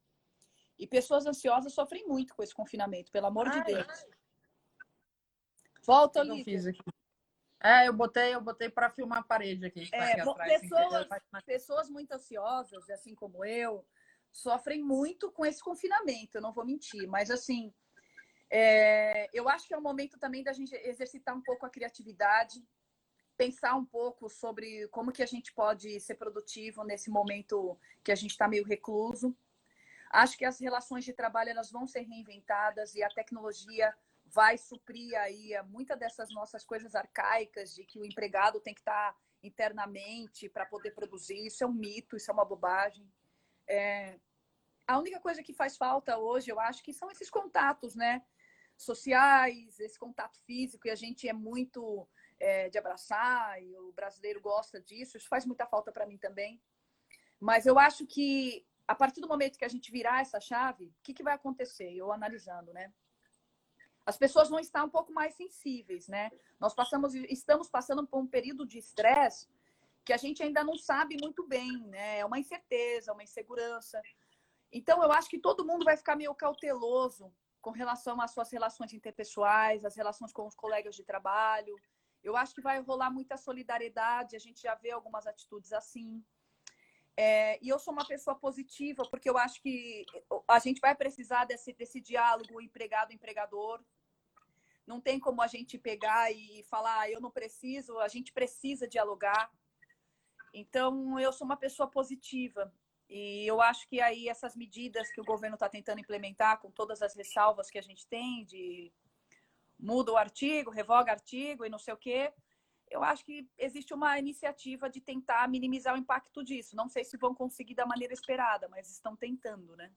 E pessoas ansiosas sofrem muito com esse confinamento, pelo amor ai, de Deus. Ai. Volta, ali. É, eu botei, eu botei para filmar a parede aqui. Tá é, aqui atrás, pessoas, pessoas muito ansiosas, assim como eu, sofrem muito com esse confinamento, eu não vou mentir, mas assim, é, eu acho que é o momento também da gente exercitar um pouco a criatividade, pensar um pouco sobre como que a gente pode ser produtivo nesse momento que a gente está meio recluso. Acho que as relações de trabalho elas vão ser reinventadas e a tecnologia vai suprir aí muitas dessas nossas coisas arcaicas de que o empregado tem que estar internamente para poder produzir. Isso é um mito, isso é uma bobagem. É... A única coisa que faz falta hoje, eu acho, que são esses contatos, né? Sociais, esse contato físico, e a gente é muito é, de abraçar, e o brasileiro gosta disso, isso faz muita falta para mim também. Mas eu acho que a partir do momento que a gente virar essa chave, o que, que vai acontecer? Eu analisando, né? As pessoas vão estar um pouco mais sensíveis, né? Nós passamos, estamos passando por um período de estresse que a gente ainda não sabe muito bem, né? É uma incerteza, uma insegurança. Então, eu acho que todo mundo vai ficar meio cauteloso com relação às suas relações interpessoais, as relações com os colegas de trabalho. Eu acho que vai rolar muita solidariedade, a gente já vê algumas atitudes assim. É, e eu sou uma pessoa positiva, porque eu acho que a gente vai precisar desse, desse diálogo empregado-empregador. Não tem como a gente pegar e falar, ah, eu não preciso, a gente precisa dialogar. Então, eu sou uma pessoa positiva. E eu acho que aí essas medidas que o governo está tentando implementar, com todas as ressalvas que a gente tem, de muda o artigo, revoga artigo e não sei o quê, eu acho que existe uma iniciativa de tentar minimizar o impacto disso. Não sei se vão conseguir da maneira esperada, mas estão tentando, né?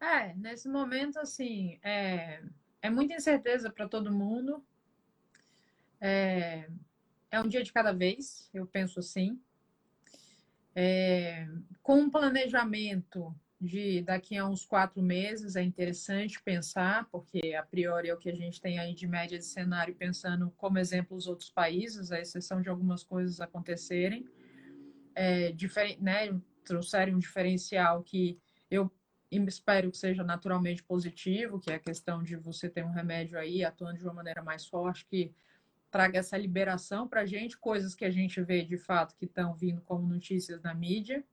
É, nesse momento, assim, é, é muita incerteza para todo mundo. É, é um dia de cada vez, eu penso assim. É, com um planejamento de daqui a uns quatro meses é interessante pensar, porque a priori é o que a gente tem aí de média de cenário, pensando como exemplo os outros países, a exceção de algumas coisas acontecerem, é, né, trouxerem um diferencial que eu espero que seja naturalmente positivo, que é a questão de você ter um remédio aí atuando de uma maneira mais forte, que traga essa liberação para a gente, coisas que a gente vê de fato que estão vindo como notícias na mídia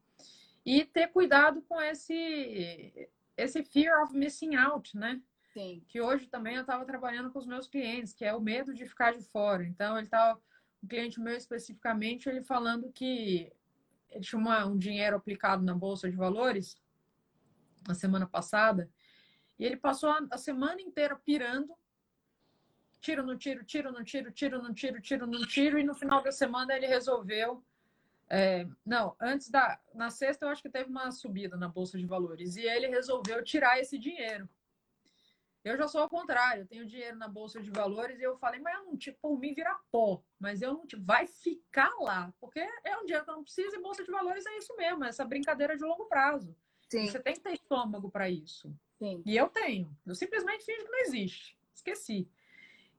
e ter cuidado com esse esse fear of missing out, né? Sim. Que hoje também eu estava trabalhando com os meus clientes, que é o medo de ficar de fora. Então ele estava um cliente meu especificamente, ele falando que ele tinha uma, um dinheiro aplicado na bolsa de valores na semana passada e ele passou a, a semana inteira pirando tiro no tiro, tiro no tiro, tiro no tiro, tiro no tiro, e no final da semana ele resolveu é, não, antes da. Na sexta, eu acho que teve uma subida na Bolsa de Valores. E ele resolveu tirar esse dinheiro. Eu já sou ao contrário, eu tenho dinheiro na Bolsa de Valores e eu falei, mas eu não, tipo, por mim vira pó. Mas eu não, tipo, vai ficar lá. Porque é um dinheiro que eu não preciso e Bolsa de Valores é isso mesmo, é essa brincadeira de longo prazo. Sim. Você tem que ter estômago para isso. Sim. E eu tenho. Eu simplesmente fingo que não existe. Esqueci.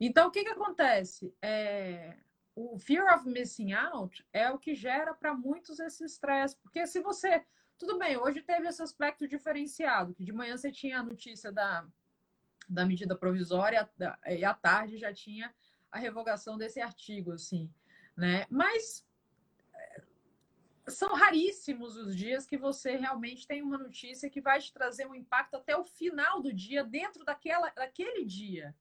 Então, o que, que acontece? É o fear of missing out é o que gera para muitos esse estresse. Porque se você. Tudo bem, hoje teve esse aspecto diferenciado, que de manhã você tinha a notícia da, da medida provisória e à tarde já tinha a revogação desse artigo, assim, né? Mas eh, são raríssimos os dias que você realmente tem uma notícia que vai te trazer um impacto até o final do dia, dentro daquela, daquele dia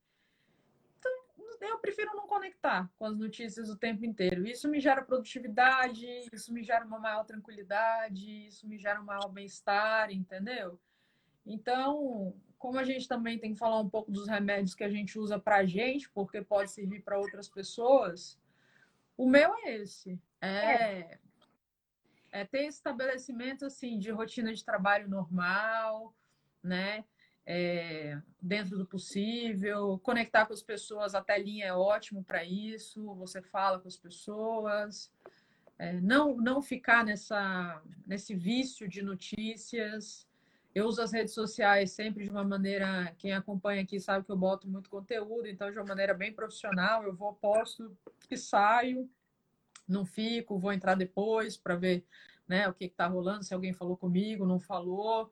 eu prefiro não conectar com as notícias o tempo inteiro. Isso me gera produtividade, isso me gera uma maior tranquilidade, isso me gera um maior bem-estar, entendeu? Então, como a gente também tem que falar um pouco dos remédios que a gente usa para gente, porque pode servir para outras pessoas, o meu é esse. É, é ter estabelecimento assim de rotina de trabalho normal, né? É, dentro do possível. Conectar com as pessoas, a telinha é ótimo para isso. Você fala com as pessoas. É, não, não ficar nessa, nesse vício de notícias. Eu uso as redes sociais sempre de uma maneira. Quem acompanha aqui sabe que eu boto muito conteúdo, então de uma maneira bem profissional. Eu vou, posto e saio, não fico, vou entrar depois para ver né, o que está rolando, se alguém falou comigo, não falou.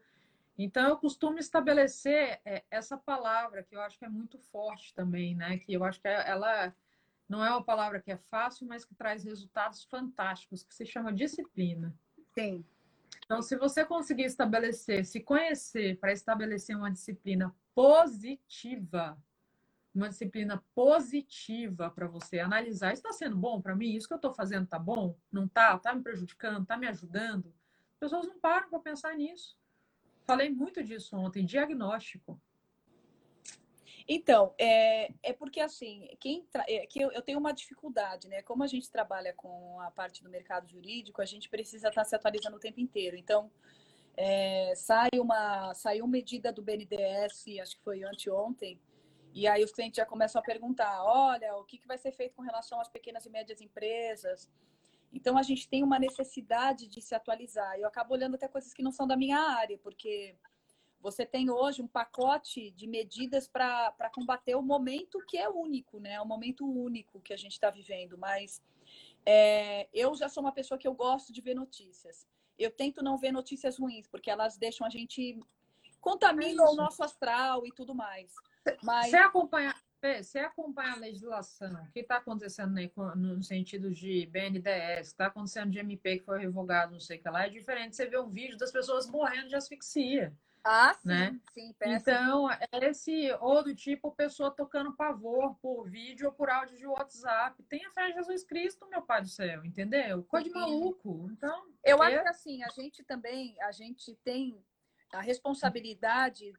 Então, eu costumo estabelecer é, essa palavra, que eu acho que é muito forte também, né? Que eu acho que é, ela não é uma palavra que é fácil, mas que traz resultados fantásticos, que se chama disciplina. Sim. Então, se você conseguir estabelecer, se conhecer para estabelecer uma disciplina positiva, uma disciplina positiva para você analisar, está sendo bom para mim? Isso que eu estou fazendo está bom? Não está? Está me prejudicando? Está me ajudando? As pessoas não param para pensar nisso. Falei muito disso ontem, diagnóstico. Então, é, é porque assim, quem é, que eu, eu, tenho uma dificuldade, né? Como a gente trabalha com a parte do mercado jurídico, a gente precisa estar se atualizando o tempo inteiro. Então, é, sai uma saiu medida do BNDES, acho que foi anteontem, e aí os clientes já começam a perguntar: olha, o que, que vai ser feito com relação às pequenas e médias empresas? Então a gente tem uma necessidade de se atualizar. Eu acabo olhando até coisas que não são da minha área, porque você tem hoje um pacote de medidas para combater o momento que é único, né? O momento único que a gente está vivendo. Mas é, eu já sou uma pessoa que eu gosto de ver notícias. Eu tento não ver notícias ruins, porque elas deixam a gente contaminam é o nosso astral e tudo mais. Mas... Você acompanha, você acompanha a legislação, o que está acontecendo né, no sentido de BNDES, está acontecendo de MP que foi revogado, não sei o que lá, é diferente você ver um vídeo das pessoas morrendo de asfixia. Ah, sim, né? sim, Então, é esse, ou do tipo, pessoa tocando pavor por vídeo ou por áudio de WhatsApp. Tenha fé em Jesus Cristo, meu Pai do céu, entendeu? Coisa de maluco. Então, eu é... acho que assim, a gente também, a gente tem a responsabilidade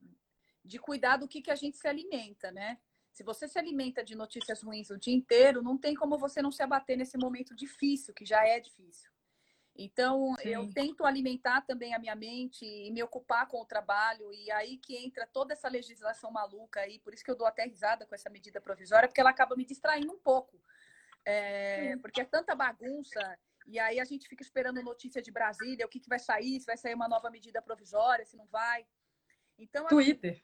de cuidar do que, que a gente se alimenta, né? Se você se alimenta de notícias ruins o dia inteiro, não tem como você não se abater nesse momento difícil, que já é difícil. Então, Sim. eu tento alimentar também a minha mente e me ocupar com o trabalho, e aí que entra toda essa legislação maluca aí, por isso que eu dou até risada com essa medida provisória, porque ela acaba me distraindo um pouco. É, porque é tanta bagunça, e aí a gente fica esperando notícia de Brasília, o que, que vai sair, se vai sair uma nova medida provisória, se não vai. Então, Twitter.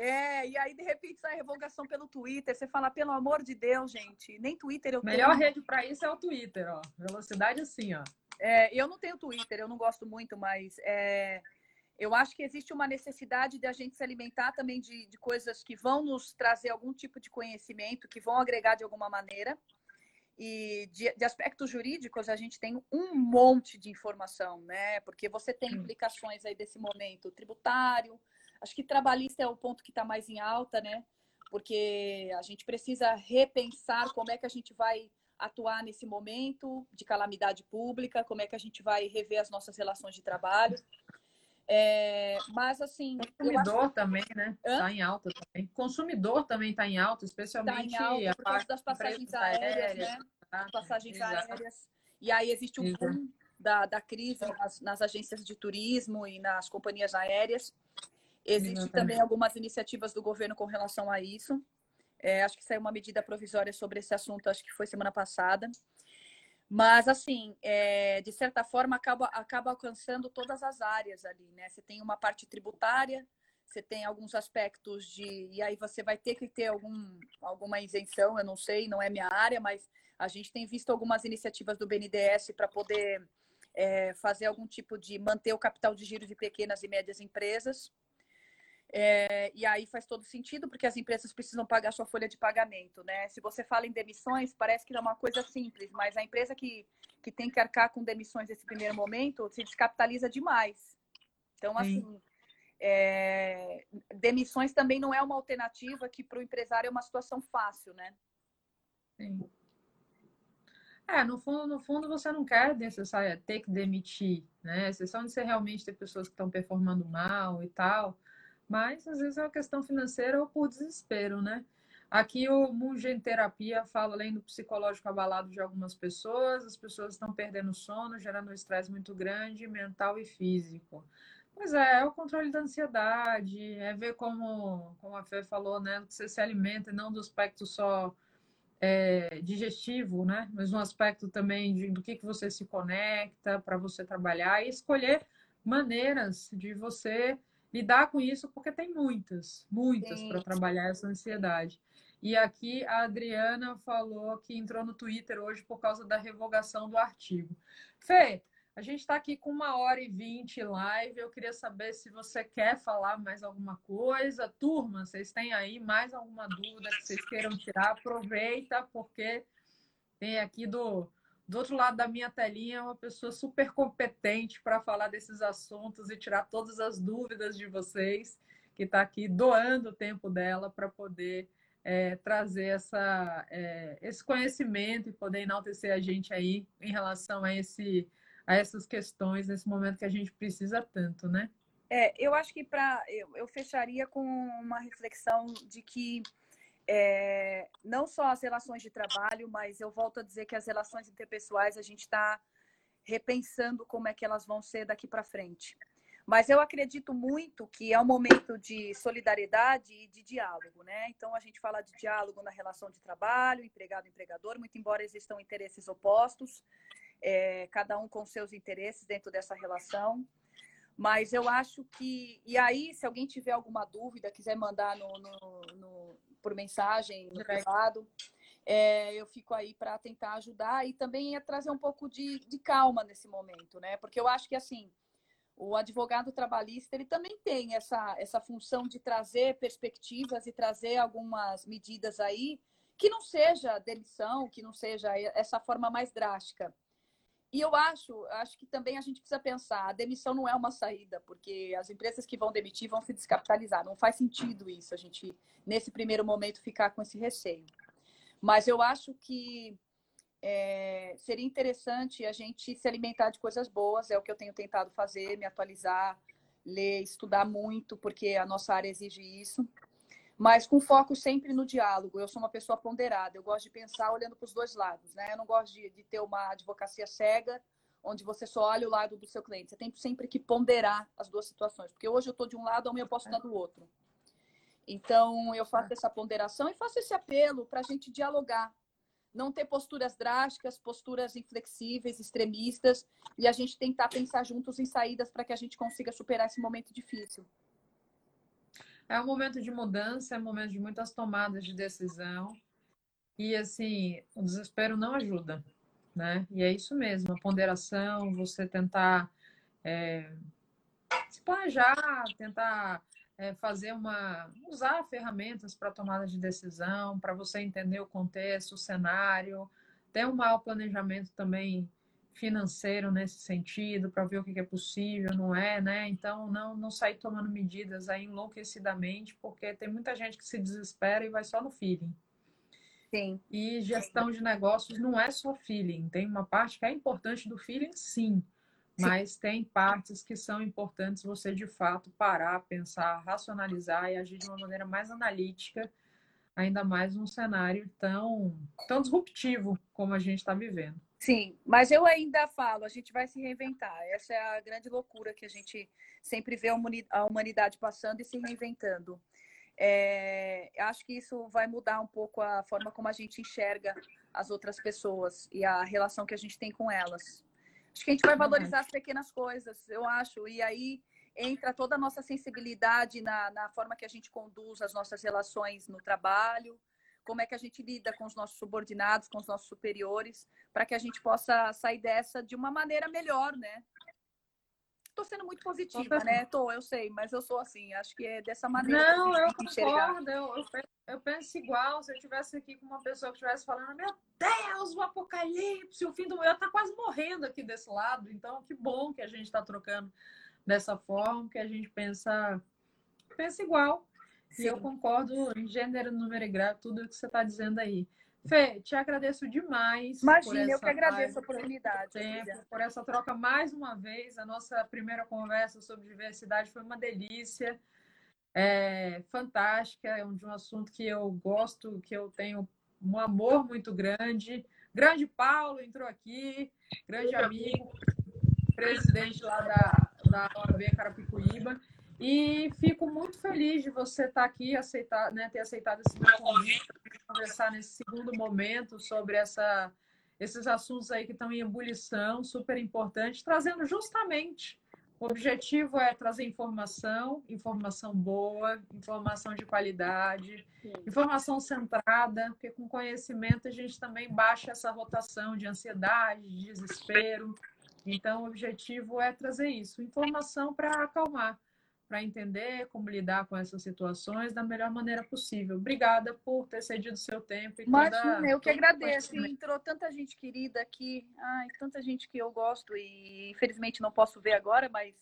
É, e aí de repente sai revogação pelo Twitter. Você fala, pelo amor de Deus, gente, nem Twitter eu Melhor tenho. rede para isso é o Twitter, ó. Velocidade assim, ó. É, eu não tenho Twitter, eu não gosto muito, mas é, eu acho que existe uma necessidade de a gente se alimentar também de, de coisas que vão nos trazer algum tipo de conhecimento, que vão agregar de alguma maneira. E de, de, aspectos jurídicos, a gente tem um monte de informação, né? Porque você tem implicações aí desse momento tributário, acho que trabalhista é o ponto que está mais em alta, né? Porque a gente precisa repensar como é que a gente vai atuar nesse momento de calamidade pública, como é que a gente vai rever as nossas relações de trabalho. É, mas assim. Consumidor acho... também, né? Está em alta também. Consumidor também está em alta, especialmente tá em alta por causa das passagens aéreas, aéreas, né? Tá? Passagens Exato. aéreas. E aí existe um boom da, da crise nas, nas, agências de turismo e nas companhias aéreas. Existem também algumas iniciativas do governo com relação a isso. É, acho que saiu uma medida provisória sobre esse assunto, acho que foi semana passada. Mas, assim, é, de certa forma, acaba, acaba alcançando todas as áreas ali, né? Você tem uma parte tributária, você tem alguns aspectos de. E aí você vai ter que ter algum, alguma isenção, eu não sei, não é minha área, mas a gente tem visto algumas iniciativas do BNDES para poder é, fazer algum tipo de manter o capital de giro de pequenas e médias empresas. É, e aí faz todo sentido, porque as empresas precisam pagar sua folha de pagamento, né? Se você fala em demissões, parece que é uma coisa simples, mas a empresa que, que tem que arcar com demissões nesse primeiro momento se descapitaliza demais. Então, assim, é, demissões também não é uma alternativa que para o empresário é uma situação fácil, né? Sim. É, no fundo, no fundo você não quer necessariamente ter que demitir, né? Exceção de você realmente ter pessoas que estão performando mal e tal. Mas às vezes é uma questão financeira ou por desespero, né? Aqui o Mugen Terapia fala, além do psicológico abalado de algumas pessoas, as pessoas estão perdendo sono, gerando um estresse muito grande, mental e físico. Pois é, é o controle da ansiedade, é ver como, como a Fê falou, né? Que você se alimenta, não do aspecto só é, digestivo, né? Mas um aspecto também de, do que, que você se conecta para você trabalhar e escolher maneiras de você lidar com isso, porque tem muitas, muitas para trabalhar essa ansiedade. E aqui a Adriana falou que entrou no Twitter hoje por causa da revogação do artigo. Fê, a gente está aqui com uma hora e vinte live. Eu queria saber se você quer falar mais alguma coisa. Turma, vocês têm aí mais alguma dúvida que vocês queiram tirar? Aproveita, porque tem aqui do do outro lado da minha telinha uma pessoa super competente para falar desses assuntos e tirar todas as dúvidas de vocês, que está aqui doando o tempo dela para poder é, trazer essa, é, esse conhecimento e poder enaltecer a gente aí em relação a, esse, a essas questões nesse momento que a gente precisa tanto, né? É, eu acho que para eu, eu fecharia com uma reflexão de que é, não só as relações de trabalho, mas eu volto a dizer que as relações interpessoais a gente está repensando como é que elas vão ser daqui para frente. Mas eu acredito muito que é um momento de solidariedade e de diálogo, né? Então a gente fala de diálogo na relação de trabalho, empregado-empregador, muito embora existam interesses opostos, é, cada um com seus interesses dentro dessa relação. Mas eu acho que. E aí, se alguém tiver alguma dúvida, quiser mandar no, no, no por mensagem, no privado, é, eu fico aí para tentar ajudar e também é trazer um pouco de, de calma nesse momento, né? Porque eu acho que, assim, O advogado trabalhista ele também tem essa, essa função de trazer perspectivas e trazer algumas medidas aí que não seja demissão, que não seja essa forma mais drástica. E eu acho, acho que também a gente precisa pensar, a demissão não é uma saída, porque as empresas que vão demitir vão se descapitalizar. Não faz sentido isso, a gente, nesse primeiro momento, ficar com esse receio. Mas eu acho que é, seria interessante a gente se alimentar de coisas boas, é o que eu tenho tentado fazer, me atualizar, ler, estudar muito, porque a nossa área exige isso, mas com foco sempre no diálogo. Eu sou uma pessoa ponderada, eu gosto de pensar olhando para os dois lados, né? Eu não gosto de, de ter uma advocacia cega, onde você só olha o lado do seu cliente. Você tem sempre que ponderar as duas situações, porque hoje eu estou de um lado, amanhã eu posso estar do outro. Então, eu faço essa ponderação e faço esse apelo para a gente dialogar, não ter posturas drásticas, posturas inflexíveis, extremistas, e a gente tentar pensar juntos em saídas para que a gente consiga superar esse momento difícil. É um momento de mudança, é um momento de muitas tomadas de decisão. E assim, o desespero não ajuda, né? E é isso mesmo, a ponderação, você tentar é, se planejar, tentar é, fazer uma. usar ferramentas para tomada de decisão, para você entender o contexto, o cenário, ter um maior planejamento também financeiro nesse sentido, para ver o que é possível, não é, né? Então, não, não sair tomando medidas aí enlouquecidamente, porque tem muita gente que se desespera e vai só no feeling. Sim. E gestão de negócios não é só feeling, tem uma parte que é importante do feeling, sim mas tem partes que são importantes você de fato parar, pensar, racionalizar e agir de uma maneira mais analítica, ainda mais num cenário tão, tão disruptivo como a gente está vivendo. Sim, mas eu ainda falo, a gente vai se reinventar. Essa é a grande loucura que a gente sempre vê a humanidade passando e se reinventando. É, acho que isso vai mudar um pouco a forma como a gente enxerga as outras pessoas e a relação que a gente tem com elas. Acho que a gente vai valorizar as pequenas coisas, eu acho. E aí entra toda a nossa sensibilidade na, na forma que a gente conduz as nossas relações no trabalho, como é que a gente lida com os nossos subordinados, com os nossos superiores, para que a gente possa sair dessa de uma maneira melhor, né? Estou sendo muito positiva, né? Tô, eu sei, mas eu sou assim. Acho que é dessa maneira. Não, eu concordo. Eu, eu, eu penso igual. Se eu estivesse aqui com uma pessoa que estivesse falando, meu Deus, o apocalipse, o fim do mundo, eu tá quase morrendo aqui desse lado. Então, que bom que a gente está trocando dessa forma, que a gente pensa, pensa igual. Sim. E eu concordo em gênero, número e grau, tudo que você está dizendo aí. Fê, te agradeço demais. Imagina, eu que agradeço a oportunidade. Tempo, por essa troca mais uma vez. A nossa primeira conversa sobre diversidade foi uma delícia é, fantástica, é um, de um assunto que eu gosto, que eu tenho um amor muito grande. Grande Paulo entrou aqui, grande amigo, presidente lá da, da OAB Carapicuíba. E fico muito feliz de você estar aqui, aceitar, né, ter aceitado esse meu convite para conversar nesse segundo momento sobre essa, esses assuntos aí que estão em ebulição, super importante, trazendo justamente o objetivo é trazer informação, informação boa, informação de qualidade, Sim. informação centrada, porque com conhecimento a gente também baixa essa rotação de ansiedade, de desespero. Então, o objetivo é trazer isso, informação para acalmar, para entender como lidar com essas situações da melhor maneira possível. Obrigada por ter cedido seu tempo. Imagina, toda, eu que agradeço. Entrou tanta gente querida aqui, ai, tanta gente que eu gosto e infelizmente não posso ver agora, mas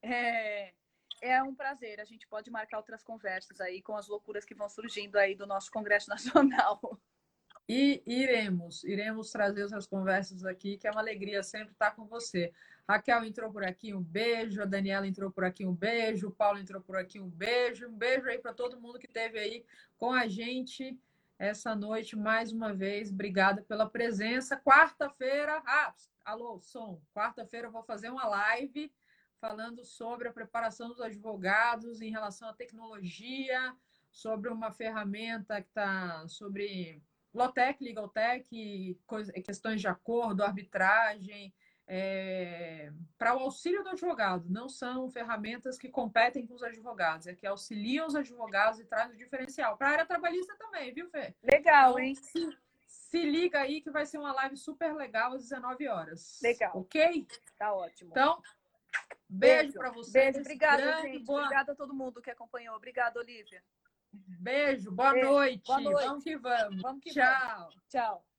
é, é um prazer. A gente pode marcar outras conversas aí com as loucuras que vão surgindo aí do nosso Congresso Nacional. E iremos, iremos trazer essas conversas aqui, que é uma alegria sempre estar com você. Raquel entrou por aqui, um beijo. A Daniela entrou por aqui, um beijo. O Paulo entrou por aqui, um beijo. Um beijo aí para todo mundo que esteve aí com a gente essa noite mais uma vez. Obrigada pela presença. Quarta-feira, ah, alô, som. Quarta-feira eu vou fazer uma live falando sobre a preparação dos advogados em relação à tecnologia, sobre uma ferramenta que está sobre Lotec, Legaltech, questões de acordo, arbitragem, é, para o auxílio do advogado. Não são ferramentas que competem com os advogados, é que auxiliam os advogados e trazem o diferencial. Para a área trabalhista também, viu, Fê? Legal, então, hein? Se, se, liga aí que vai ser uma live super legal às 19 horas. Legal. Ok? Tá ótimo. Então, Beijo, Beijo. para vocês. Beijo, obrigada, Grande, gente. Boa... Obrigada a todo mundo que acompanhou. Obrigada, Olivia. Beijo, boa, Beijo. Noite. boa noite. Vamos que vamos. vamos que Tchau. Vamos. Tchau.